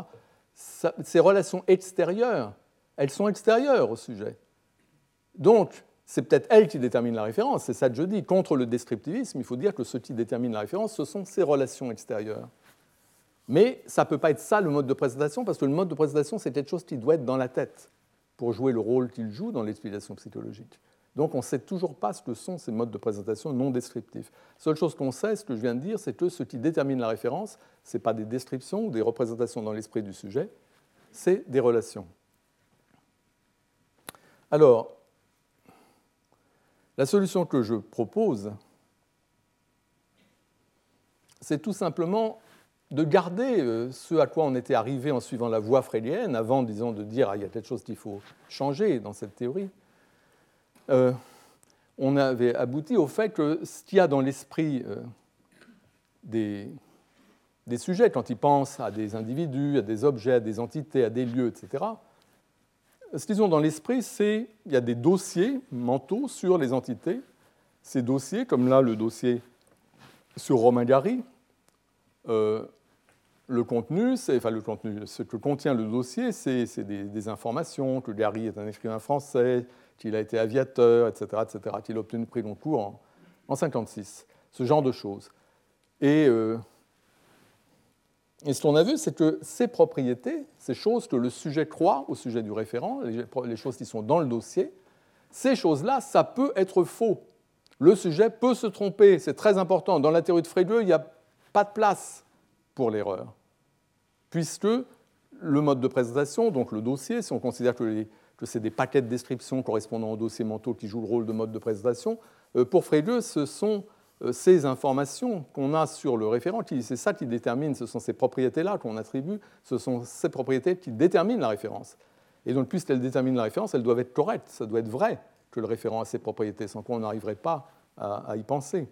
ces relations extérieures, elles sont extérieures au sujet. Donc, c'est peut-être elles qui déterminent la référence, c'est ça que je dis. Contre le descriptivisme, il faut dire que ce qui détermine la référence, ce sont ces relations extérieures. Mais ça ne peut pas être ça le mode de présentation, parce que le mode de présentation, c'est quelque chose qui doit être dans la tête pour jouer le rôle qu'il joue dans l'explication psychologique. Donc on ne sait toujours pas ce que sont ces modes de présentation non descriptifs. Seule chose qu'on sait, ce que je viens de dire, c'est que ce qui détermine la référence, ce n'est pas des descriptions ou des représentations dans l'esprit du sujet, c'est des relations. Alors, la solution que je propose, c'est tout simplement de garder euh, ce à quoi on était arrivé en suivant la voie freudienne, avant, disons, de dire ah, il y a quelque chose qu'il faut changer dans cette théorie. Euh, on avait abouti au fait que ce qu'il y a dans l'esprit euh, des, des, sujets, quand ils pensent à des individus, à des objets, à des entités, à des lieux, etc., ce qu'ils ont dans l'esprit, c'est il y a des dossiers mentaux sur les entités. Ces dossiers, comme là le dossier sur Romain Gary, le contenu, enfin le contenu, ce que contient le dossier, c'est des, informations, que Gary est un écrivain français, qu'il a été aviateur, etc., etc., qu'il a obtenu le prix Goncourt en, 1956, ce genre de choses. Et, euh, et ce qu'on a vu, c'est que ces propriétés, ces choses que le sujet croit au sujet du référent, les choses qui sont dans le dossier, ces choses-là, ça peut être faux. Le sujet peut se tromper, c'est très important. Dans la théorie de Frege, il n'y a pas de place pour l'erreur puisque le mode de présentation, donc le dossier, si on considère que, c'est des paquets de descriptions correspondant aux dossiers mentaux qui jouent le rôle de mode de présentation, euh, pour Frege, ce sont ces informations qu'on a sur le référent, c'est ça qui détermine, ce sont ces propriétés-là qu'on attribue, ce sont ces propriétés qui déterminent la référence. Et donc, puisqu'elles déterminent la référence, elles doivent être correctes, ça doit être vrai que le référent a ces propriétés, sans quoi on n'arriverait pas à y penser.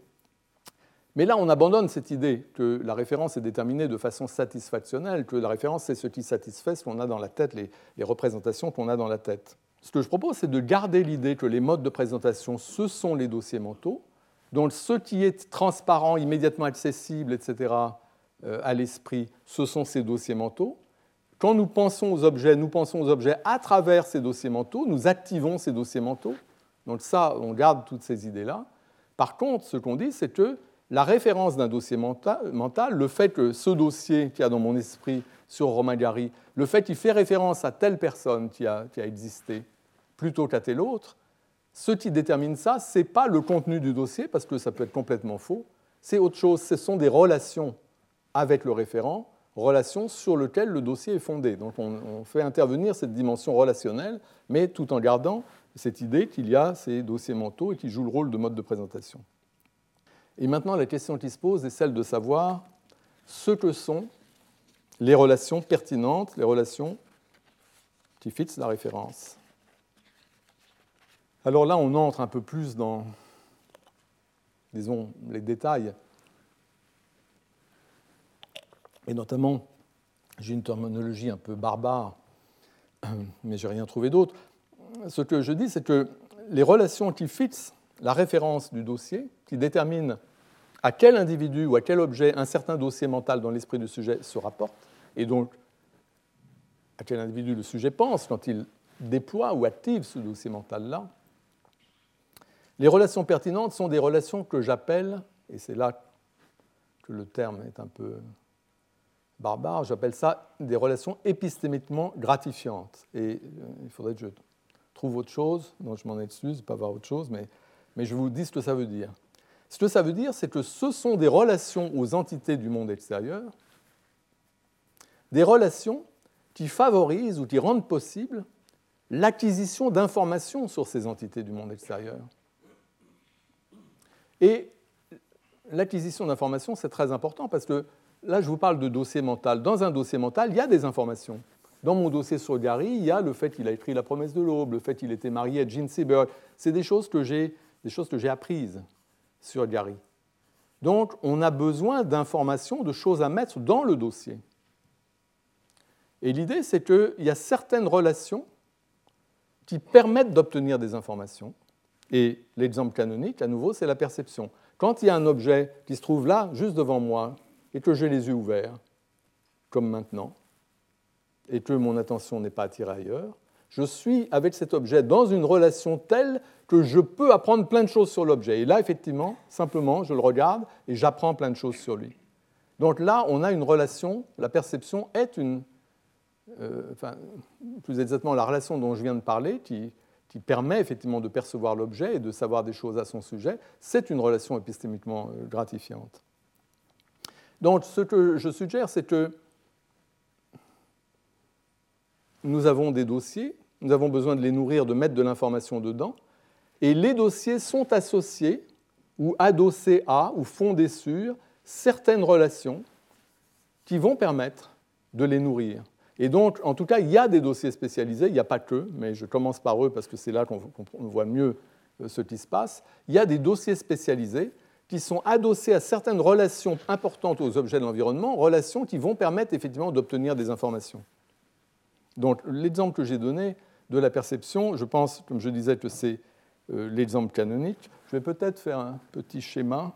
Mais là, on abandonne cette idée que la référence est déterminée de façon satisfactionnelle, que la référence, c'est ce qui satisfait ce qu'on a dans la tête, les, représentations qu'on a dans la tête. Ce que je propose, c'est de garder l'idée que les modes de présentation, ce sont les dossiers mentaux, donc ce qui est transparent, immédiatement accessible, etc., euh, à l'esprit, ce sont ces dossiers mentaux. Quand nous pensons aux objets, nous pensons aux objets à travers ces dossiers mentaux, nous activons ces dossiers mentaux. Donc ça, on garde toutes ces idées-là. Par contre, ce qu'on dit, c'est que la référence d'un dossier mental, le fait que ce dossier qui a dans mon esprit sur Romain Gary, le fait qu'il fait référence à telle personne qui a, existé plutôt qu'à telle autre, ce qui détermine ça, ce n'est pas le contenu du dossier, parce que ça peut être complètement faux, c'est autre chose, ce sont des relations avec le référent, relations sur lesquelles le dossier est fondé. Donc on fait intervenir cette dimension relationnelle, mais tout en gardant cette idée qu'il y a ces dossiers mentaux et qui jouent le rôle de mode de présentation. Et maintenant, la question qui se pose est celle de savoir ce que sont les relations pertinentes, les relations qui fixent la référence. Alors là, on entre un peu plus dans, disons, les détails. Et notamment, j'ai une terminologie un peu barbare, *clears throat* mais je n'ai rien trouvé d'autre. Ce que je dis, c'est que les relations qui fixent la référence du dossier, qui déterminent à quel individu ou à quel objet un certain dossier mental dans l'esprit du sujet se rapporte, et donc à quel individu le sujet pense quand il déploie ou active ce dossier mental-là. Les relations pertinentes sont des relations que j'appelle, et c'est là que le terme est un peu barbare, j'appelle ça des relations épistémiquement gratifiantes. Et il faudrait que je trouve autre chose, donc je m'en excuse, pas voir autre chose, mais je vous dis ce que ça veut dire. Ce que ça veut dire, c'est que ce sont des relations aux entités du monde extérieur, des relations qui favorisent ou qui rendent possible l'acquisition d'informations sur ces entités du monde extérieur. Et l'acquisition d'informations, c'est très important parce que là, je vous parle de dossier mental. Dans un dossier mental, il y a des informations. Dans mon dossier sur Gary, il y a le fait qu'il a écrit La promesse de l'aube, le fait qu'il était marié à Jean Seberg. C'est des choses que j'ai apprises sur Gary. Donc, on a besoin d'informations, de choses à mettre dans le dossier. Et l'idée, c'est qu'il y a certaines relations qui permettent d'obtenir des informations. Et l'exemple canonique, à nouveau, c'est la perception. Quand il y a un objet qui se trouve là, juste devant moi, et que j'ai les yeux ouverts, comme maintenant, et que mon attention n'est pas attirée ailleurs, je suis avec cet objet dans une relation telle que je peux apprendre plein de choses sur l'objet. Et là, effectivement, simplement, je le regarde et j'apprends plein de choses sur lui. Donc là, on a une relation, la perception est une euh, enfin, plus exactement la relation dont je viens de parler, qui, permet effectivement de percevoir l'objet et de savoir des choses à son sujet, c'est une relation épistémiquement euh, gratifiante. Donc ce que je suggère, c'est que nous avons des dossiers, nous avons besoin de les nourrir, de mettre de l'information dedans, et les dossiers sont associés ou adossés à ou fondés sur certaines relations qui vont permettre de les nourrir. Et donc, en tout cas, il y a des dossiers spécialisés, il n'y a pas que, mais je commence par eux parce que c'est là qu'on voit mieux euh, ce qui se passe. Il y a des dossiers spécialisés qui sont adossés à certaines relations importantes aux objets de l'environnement, relations qui vont permettre effectivement d'obtenir des informations. Donc, l'exemple que j'ai donné de la perception, je pense, comme je disais, que c'est euh, l'exemple canonique. Je vais peut-être faire un petit schéma,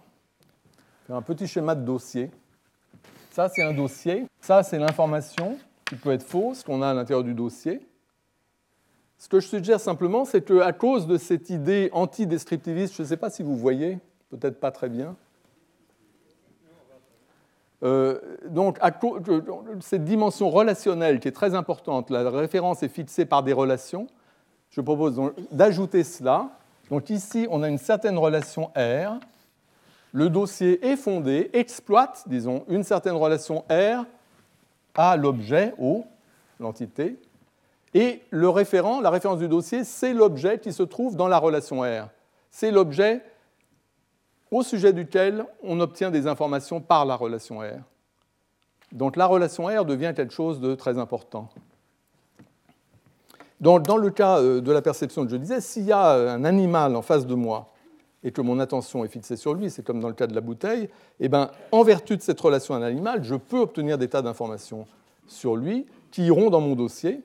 faire un petit schéma de dossier. Ça, c'est un dossier. Ça, c'est l'information qui peut être fausse qu'on a à l'intérieur du dossier. Ce que je suggère simplement, c'est qu'à cause de cette idée anti-descriptiviste, je ne sais pas si vous voyez, peut-être pas très bien, euh, donc, à cette dimension relationnelle qui est très importante, la référence est fixée par des relations. Je propose d'ajouter cela. Donc ici, on a une certaine relation R. Le dossier est fondé, exploite, disons, une certaine relation R à l'objet, O, l'entité, et le référent, la référence du dossier, c'est l'objet qui se trouve dans la relation R. C'est l'objet au sujet duquel on obtient des informations par la relation R. Donc la relation R devient quelque chose de très important. Donc, dans le cas euh, de la perception que je disais, s'il y a un animal en face de moi et que mon attention est fixée sur lui, c'est comme dans le cas de la bouteille, eh ben, en vertu de cette relation à un animal, je peux obtenir des tas d'informations sur lui qui iront dans mon dossier.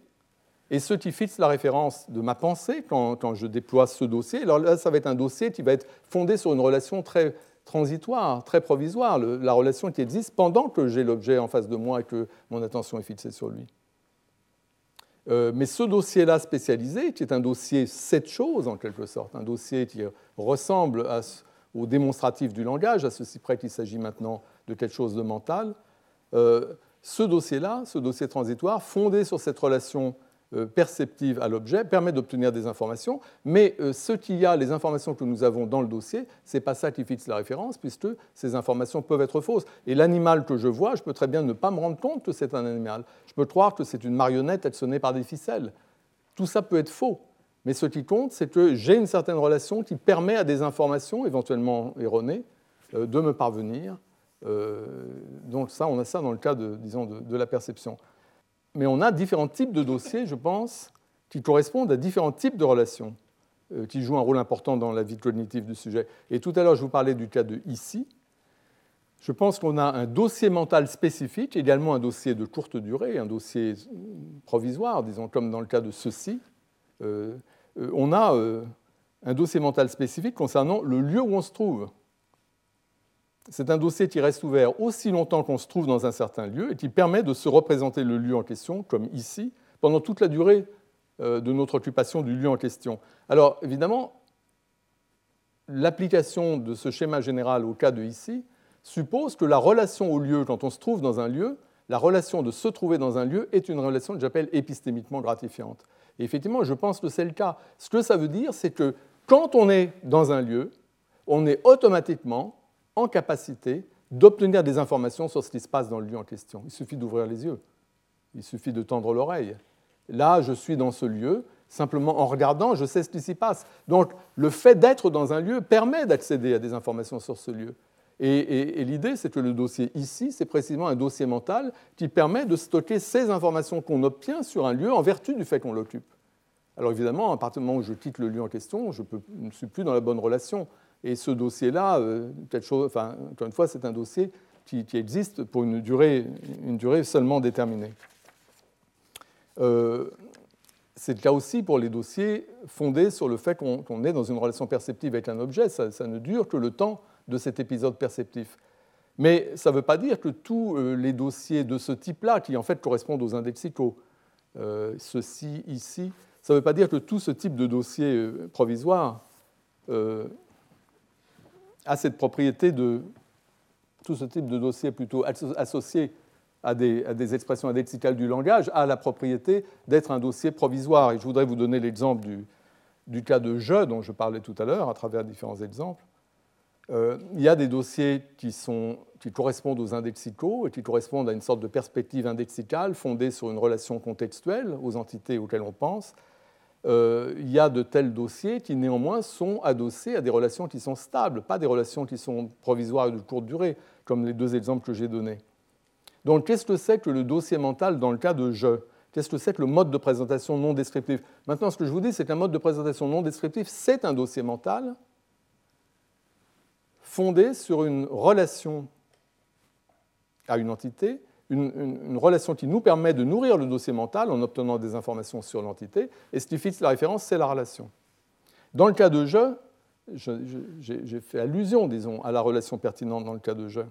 Et ce qui fixe la référence de ma pensée quand, quand, je déploie ce dossier, alors là, ça va être un dossier qui va être fondé sur une relation très transitoire, très provisoire, la relation qui existe pendant que j'ai l'objet en face de moi et que mon attention est fixée sur lui. Euh, mais ce dossier-là spécialisé, qui est un dossier cette chose en quelque sorte, un dossier qui ressemble au démonstratif du langage, à ceci près qu'il s'agit maintenant de quelque chose de mental, euh, ce dossier-là, ce dossier transitoire, fondé sur cette relation perceptive à l'objet, permet d'obtenir des informations, mais ce qu'il y a, les informations que nous avons dans le dossier, ce n'est pas ça qui fixe la référence, puisque ces informations peuvent être fausses. Et l'animal que je vois, je peux très bien ne pas me rendre compte que c'est un animal. Je peux croire que c'est une marionnette actionnée par des ficelles. Tout ça peut être faux. Mais ce qui compte, c'est que j'ai une certaine relation qui permet à des informations, éventuellement erronées, euh, de me parvenir. Euh, donc ça, on a ça dans le cas de, disons, de, la perception. Mais on a différents types de dossiers, je pense, qui correspondent à différents types de relations, euh, qui jouent un rôle important dans la vie cognitive du sujet. Et tout à l'heure, je vous parlais du cas de ici. Je pense qu'on a un dossier mental spécifique, également un dossier de courte durée, un dossier provisoire, disons comme dans le cas de ceci. Euh, euh, on a un dossier mental spécifique concernant le lieu où on se trouve. C'est un dossier qui reste ouvert aussi longtemps qu'on se trouve dans un certain lieu et qui permet de se représenter le lieu en question, comme ici, pendant toute la durée de notre occupation du lieu en question. Alors évidemment, l'application de ce schéma général au cas de ici suppose que la relation au lieu, quand on se trouve dans un lieu, la relation de se trouver dans un lieu est une relation que j'appelle épistémiquement gratifiante. Et effectivement, je pense que c'est le cas. Ce que ça veut dire, c'est que quand on est dans un lieu, on est automatiquement en capacité d'obtenir des informations sur ce qui se passe dans le lieu en question. Il suffit d'ouvrir les yeux, il suffit de tendre l'oreille. Là, je suis dans ce lieu, simplement en regardant, je sais ce qui s'y passe. Donc, le fait d'être dans un lieu permet d'accéder à des informations sur ce lieu. Et, l'idée, c'est que le dossier ici, c'est précisément un dossier mental qui permet de stocker ces informations qu'on obtient sur un lieu en vertu du fait qu'on l'occupe. Alors évidemment, à partir du moment où je quitte le lieu en question, je, ne suis plus dans la bonne relation. Et ce dossier-là, euh, enfin, encore une fois, c'est un dossier qui, existe pour une durée, une durée seulement déterminée. Euh, c'est le cas aussi pour les dossiers fondés sur le fait qu'on est dans une relation perceptive avec un objet. ça, ne dure que le temps de cet épisode perceptif. Mais ça ne veut pas dire que tous euh, les dossiers de ce type-là, qui en fait correspondent aux indexicaux, euh, ceci ici, ça ne veut pas dire que tout ce type de dossier provisoire a cette propriété de tout ce type de dossier plutôt associé à des, expressions indexicales du langage a la propriété d'être un dossier provisoire. Et je voudrais vous donner l'exemple du, cas de je dont je parlais tout à l'heure à travers différents exemples. Euh, il y a des dossiers qui, correspondent aux indexicaux et qui correspondent à une sorte de perspective indexicale fondée sur une relation contextuelle aux entités auxquelles on pense. Euh, il y a de tels dossiers qui néanmoins sont adossés à des relations qui sont stables, pas des relations qui sont provisoires et de courte durée, comme les deux exemples que j'ai donnés. Donc qu'est-ce que c'est que le dossier mental dans le cas de je Qu'est-ce que c'est que le mode de présentation non descriptif? Maintenant, ce que je vous dis, c'est qu'un mode de présentation non descriptif, c'est un dossier mental fondée sur une relation à une entité, une, relation qui nous permet de nourrir le dossier mental en obtenant des informations sur l'entité, et ce qui fixe la référence, c'est la relation. Dans le cas de je, j'ai fait allusion, disons, à la relation pertinente dans le cas de je.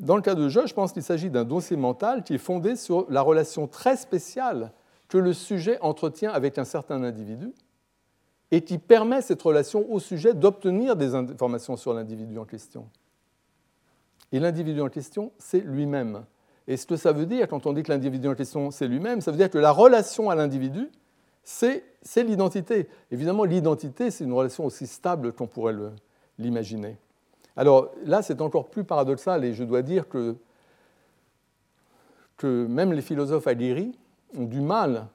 Dans le cas de je, je pense qu'il s'agit d'un dossier mental qui est fondé sur la relation très spéciale que le sujet entretient avec un certain individu, et qui permet cette relation au sujet d'obtenir des informations sur l'individu en question. Et l'individu en question, c'est lui-même. Et ce que ça veut dire, quand on dit que l'individu en question, c'est lui-même, ça veut dire que la relation à l'individu, c'est l'identité. Évidemment, l'identité, c'est une relation aussi stable qu'on pourrait l'imaginer. Alors là, c'est encore plus paradoxal, et je dois dire que, même les philosophes aguerris ont du mal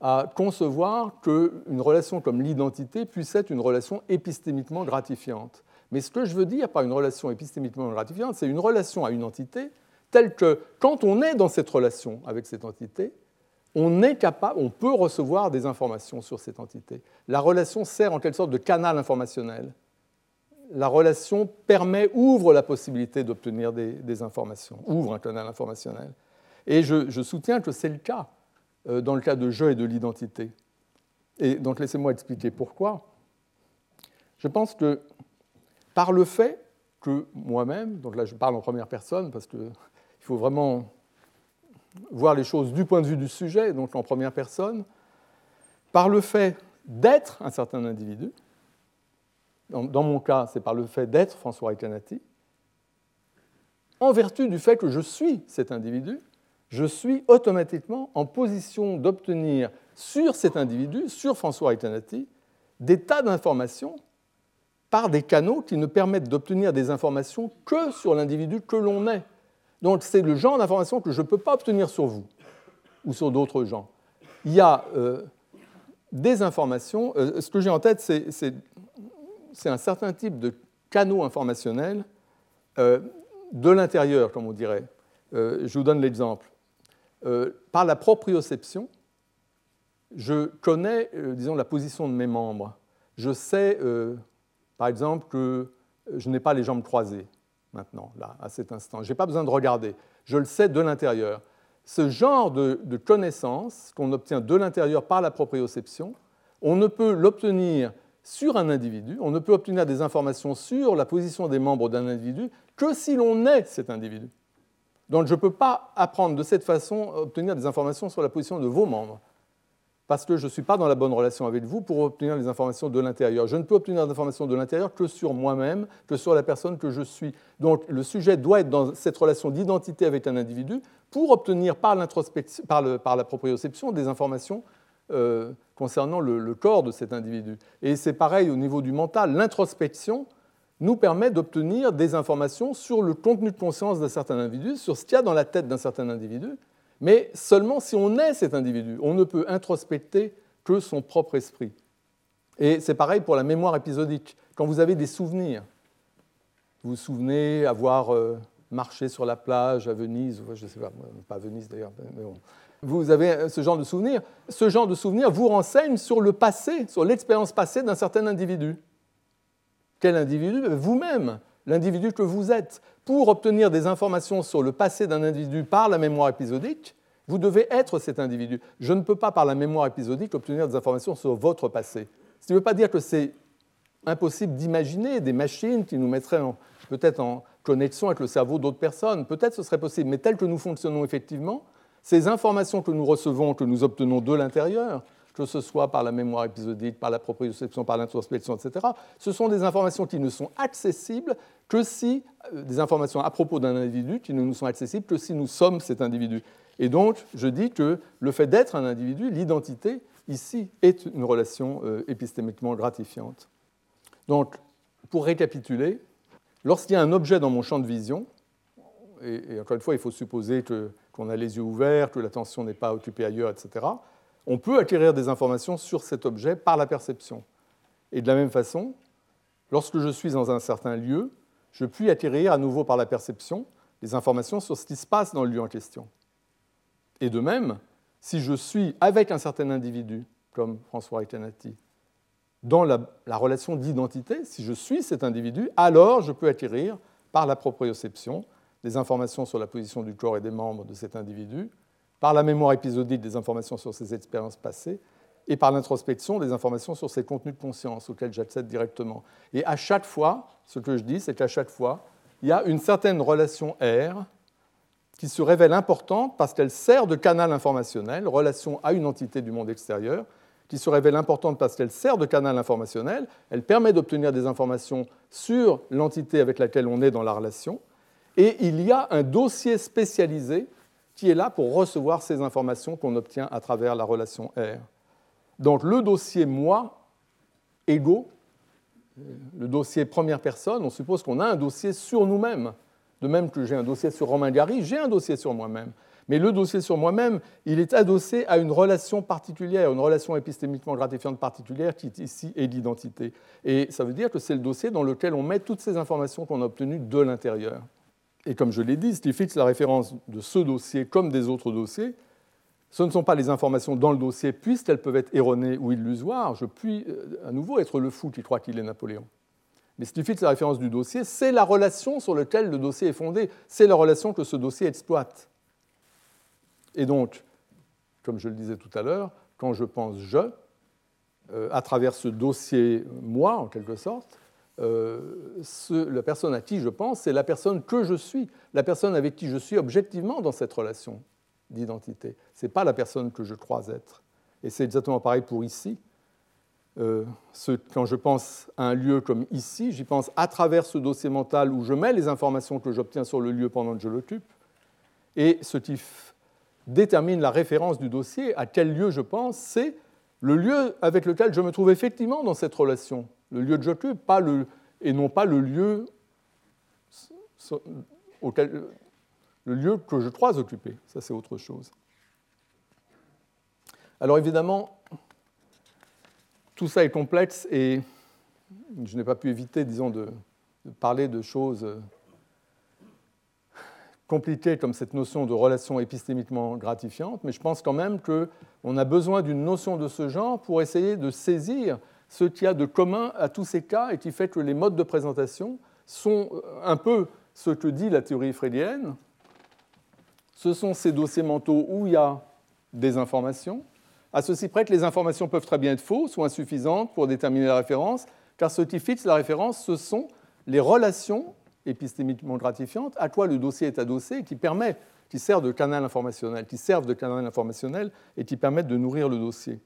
à concevoir qu'une relation comme l'identité puisse être une relation épistémiquement gratifiante. Mais ce que je veux dire par une relation épistémiquement gratifiante, c'est une relation à une entité telle que quand on est dans cette relation avec cette entité, on est capable, on peut recevoir des informations sur cette entité. La relation sert en quelque sorte de canal informationnel. La relation permet, ouvre la possibilité d'obtenir des, informations, ouvre un canal informationnel. Et je soutiens que c'est le cas euh, dans le cas de jeu et de l'identité. Et donc laissez-moi expliquer pourquoi. Je pense que par le fait que moi-même, donc là je parle en première personne parce qu'il faut vraiment voir les choses du point de vue du sujet, donc en première personne, par le fait d'être un certain individu, dans, mon cas c'est par le fait d'être François Recanati, en vertu du fait que je suis cet individu, je suis automatiquement en position d'obtenir sur cet individu, sur François Itanati, des tas d'informations par des canaux qui ne permettent d'obtenir des informations que sur l'individu que l'on est. Donc c'est le genre d'informations que je ne peux pas obtenir sur vous ou sur d'autres gens. Il y a euh, des informations, euh, ce que j'ai en tête, c'est un certain type de canaux informationnels euh, de l'intérieur, comme on dirait. je vous donne l'exemple. Par la proprioception, je connais, disons, la position de mes membres. Je sais, par exemple, que je n'ai pas les jambes croisées maintenant, là, à cet instant. Je n'ai pas besoin de regarder. Je le sais de l'intérieur. Ce genre de, de connaissance qu'on obtient de l'intérieur par la proprioception, on ne peut l'obtenir sur un individu, on ne peut obtenir des informations sur la position des membres d'un individu que si l'on est cet individu. Donc je ne peux pas apprendre de cette façon, obtenir des informations sur la position de vos membres. Parce que je ne suis pas dans la bonne relation avec vous pour obtenir les informations de l'intérieur. Je ne peux obtenir des informations de l'intérieur que sur moi-même, que sur la personne que je suis. Donc le sujet doit être dans cette relation d'identité avec un individu pour obtenir par, par, par la proprioception des informations euh, concernant le, corps de cet individu. Et c'est pareil au niveau du mental. L'introspection nous permet d'obtenir des informations sur le contenu de conscience d'un certain individu, sur ce qu'il y a dans la tête d'un certain individu, mais seulement si on est cet individu. On ne peut introspecter que son propre esprit. Et c'est pareil pour la mémoire épisodique. Quand vous avez des souvenirs, vous vous souvenez avoir euh, marché sur la plage à Venise, je ne sais pas, pas à Venise d'ailleurs, mais bon. Vous avez ce genre de souvenirs. Ce genre de souvenirs vous renseigne sur le passé, sur l'expérience passée d'un certain individu. Quel individu Vous-même, l'individu que vous êtes pour obtenir des informations sur le passé d'un individu par la mémoire épisodique, vous devez être cet individu. Je ne peux pas, par la mémoire épisodique, obtenir des informations sur votre passé. Ce qui ne veut pas dire que c'est impossible d'imaginer des machines qui nous mettraient peut-être en connexion avec le cerveau d'autres personnes. Peut-être ce serait possible, mais tel que nous fonctionnons effectivement, ces informations que nous recevons, que nous obtenons de l'intérieur, que ce soit par la mémoire épisodique, par la proprioception, par l'introspection, etc., ce sont des informations qui ne sont accessibles que si, euh, des informations à propos d'un individu qui ne nous sont accessibles que si nous sommes cet individu. Et donc, je dis que le fait d'être un individu, l'identité, ici, est une relation euh, épistémiquement gratifiante. Donc, pour récapituler, lorsqu'il y a un objet dans mon champ de vision, et, encore une fois, il faut supposer qu'on a les yeux ouverts, que l'attention n'est pas occupée ailleurs, etc., on peut acquérir des informations sur cet objet par la perception. Et de la même façon, lorsque je suis dans un certain lieu, je puis acquérir à nouveau par la perception des informations sur ce qui se passe dans le lieu en question. Et de même, si je suis avec un certain individu, comme François Recanati, dans la relation d'identité, si je suis cet individu, alors je peux acquérir par la proprioception des informations sur la position du corps et des membres de cet individu, par la mémoire épisodique des informations sur ses expériences passées, et par l'introspection des informations sur ses contenus de conscience auxquels j'accède directement. Et à chaque fois, ce que je dis, c'est qu'à chaque fois, il y a une certaine relation R qui se révèle importante parce qu'elle sert de canal informationnel, relation à une entité du monde extérieur, qui se révèle importante parce qu'elle sert de canal informationnel, elle permet d'obtenir des informations sur l'entité avec laquelle on est dans la relation, et il y a un dossier spécialisé qui est là pour recevoir ces informations qu'on obtient à travers la relation R. Donc le dossier moi, ego, le dossier première personne, on suppose qu'on a un dossier sur nous-mêmes. De même que j'ai un dossier sur Romain Gary, j'ai un dossier sur moi-même. Mais le dossier sur moi-même, il est adossé à une relation particulière, une relation épistémiquement gratifiante particulière qui ici est l'identité. Et ça veut dire que c'est le dossier dans lequel on met toutes ces informations qu'on a obtenues de l'intérieur. Et comme je l'ai dit, ce qui fixe la référence de ce dossier comme des autres dossiers, ce ne sont pas les informations dans le dossier, puisqu'elles peuvent être erronées ou illusoires. Je puis euh, à nouveau être le fou qui croit qu'il est Napoléon. Mais ce qui fixe la référence du dossier, c'est la relation sur laquelle le dossier est fondé, c'est la relation que ce dossier exploite. Et donc, comme je le disais tout à l'heure, quand je pense je, euh, à travers ce dossier moi, en quelque sorte, euh, la personne à qui je pense, c'est la personne que je suis, la personne avec qui je suis objectivement dans cette relation d'identité. Ce n'est pas la personne que je crois être. Et c'est exactement pareil pour ici. Euh, quand je pense à un lieu comme ici, j'y pense à travers ce dossier mental où je mets les informations que j'obtiens sur le lieu pendant que je l'occupe. Et ce qui détermine la référence du dossier, à quel lieu je pense, c'est le lieu avec lequel je me trouve effectivement dans cette relation le lieu que j'occupe, et non pas le lieu, auquel, le lieu que je crois occuper. Ça, c'est autre chose. Alors évidemment, tout ça est complexe et je n'ai pas pu éviter, disons, de, de, parler de choses compliquées comme cette notion de relation épistémiquement gratifiante, mais je pense quand même qu'on a besoin d'une notion de ce genre pour essayer de saisir ce qu'il y a de commun à tous ces cas et qui fait que les modes de présentation sont euh, un peu ce que dit la théorie freudienne. Ce sont ces dossiers mentaux où il y a des informations. À ceci près que les informations peuvent très bien être fausses ou insuffisantes pour déterminer la référence, car ce qui fixe la référence, ce sont les relations épistémiquement gratifiantes à quoi le dossier est adossé et qui qui servent de canal informationnel, qui servent de canal informationnel et qui permettent de nourrir le dossier.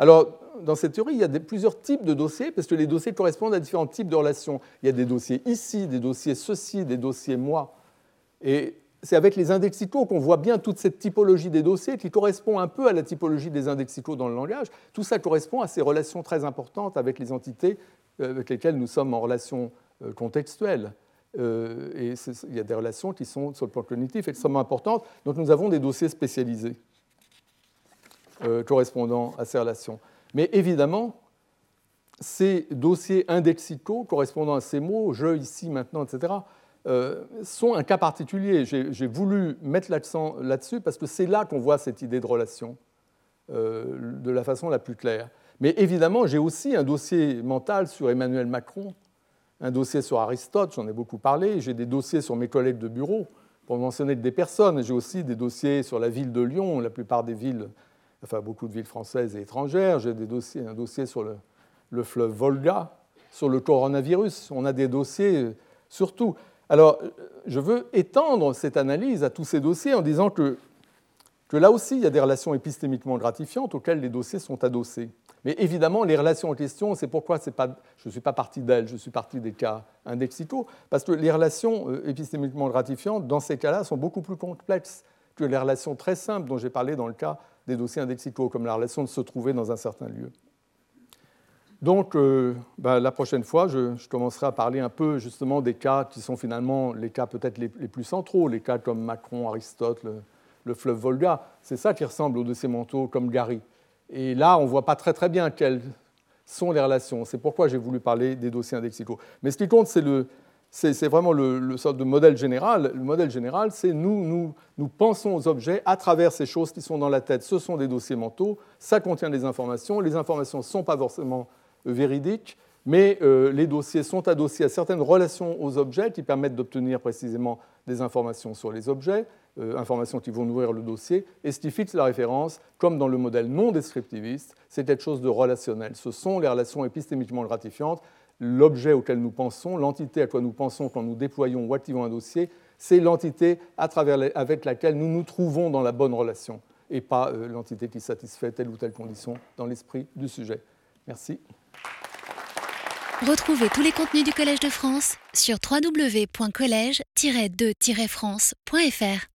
Alors, dans cette théorie, il y a plusieurs types de dossiers, parce que les dossiers correspondent à différents types de relations. Il y a des dossiers ici, des dossiers ceci, des dossiers moi. Et c'est avec les indexicaux qu'on voit bien toute cette typologie des dossiers qui correspond un peu à la typologie des indexicaux dans le langage. Tout ça correspond à ces relations très importantes avec les entités euh, avec lesquelles nous sommes en relation euh, contextuelle. Euh, et il y a des relations qui sont, sur le plan cognitif, extrêmement importantes. Donc nous avons des dossiers spécialisés correspondant à ces relations. Mais évidemment, ces dossiers indexicaux correspondant à ces mots, je, ici, maintenant, etc., euh, sont un cas particulier. J'ai voulu mettre l'accent là-dessus parce que c'est là, qu'on voit cette idée de relation euh, de la façon la plus claire. Mais évidemment, j'ai aussi un dossier mental sur Emmanuel Macron, un dossier sur Aristote, j'en ai beaucoup parlé, j'ai des dossiers sur mes collègues de bureau, pour mentionner des personnes, j'ai aussi des dossiers sur la ville de Lyon, la plupart des villes, enfin beaucoup de villes françaises et étrangères, j'ai un dossier sur le, le fleuve Volga, sur le coronavirus, on a des dossiers sur tout. Alors, je veux étendre cette analyse à tous ces dossiers en disant que, là aussi, il y a des relations épistémiquement gratifiantes auxquelles les dossiers sont adossés. Mais évidemment, les relations en question, c'est pourquoi je ne suis pas parti d'elles, je suis parti des cas indexicaux, parce que les relations euh, épistémiquement gratifiantes, dans ces cas-là, sont beaucoup plus complexes que les relations très simples dont j'ai parlé dans le cas des dossiers indexicaux, comme la relation de se trouver dans un certain lieu. Donc, euh, bah, la prochaine fois, je, commencerai à parler un peu justement des cas qui sont finalement les cas peut-être les, plus centraux, les cas comme Macron, Aristote, le, fleuve Volga. C'est ça qui ressemble aux dossiers mentaux comme Gary. Et là, on ne voit pas très très bien quelles sont les relations. C'est pourquoi j'ai voulu parler des dossiers indexicaux. Mais ce qui compte, c'est vraiment le, de modèle général. Le modèle général, c'est nous, nous, nous pensons aux objets à travers ces choses qui sont dans la tête. Ce sont des dossiers mentaux, ça contient des informations. Les informations ne sont pas forcément véridique, mais euh, les dossiers sont adossés à certaines relations aux objets qui permettent d'obtenir précisément des informations sur les objets, euh, informations qui vont nourrir le dossier, et ce qui fixe la référence, comme dans le modèle non descriptiviste, c'est quelque chose de relationnel. Ce sont les relations épistémiquement gratifiantes. L'objet auquel nous pensons, l'entité à quoi nous pensons quand nous déployons ou activons un dossier, c'est l'entité avec laquelle nous nous trouvons dans la bonne relation, et pas euh, l'entité qui satisfait telle ou telle condition dans l'esprit du sujet. Merci. Retrouvez tous les contenus du Collège de France sur www.colège-2-france.fr.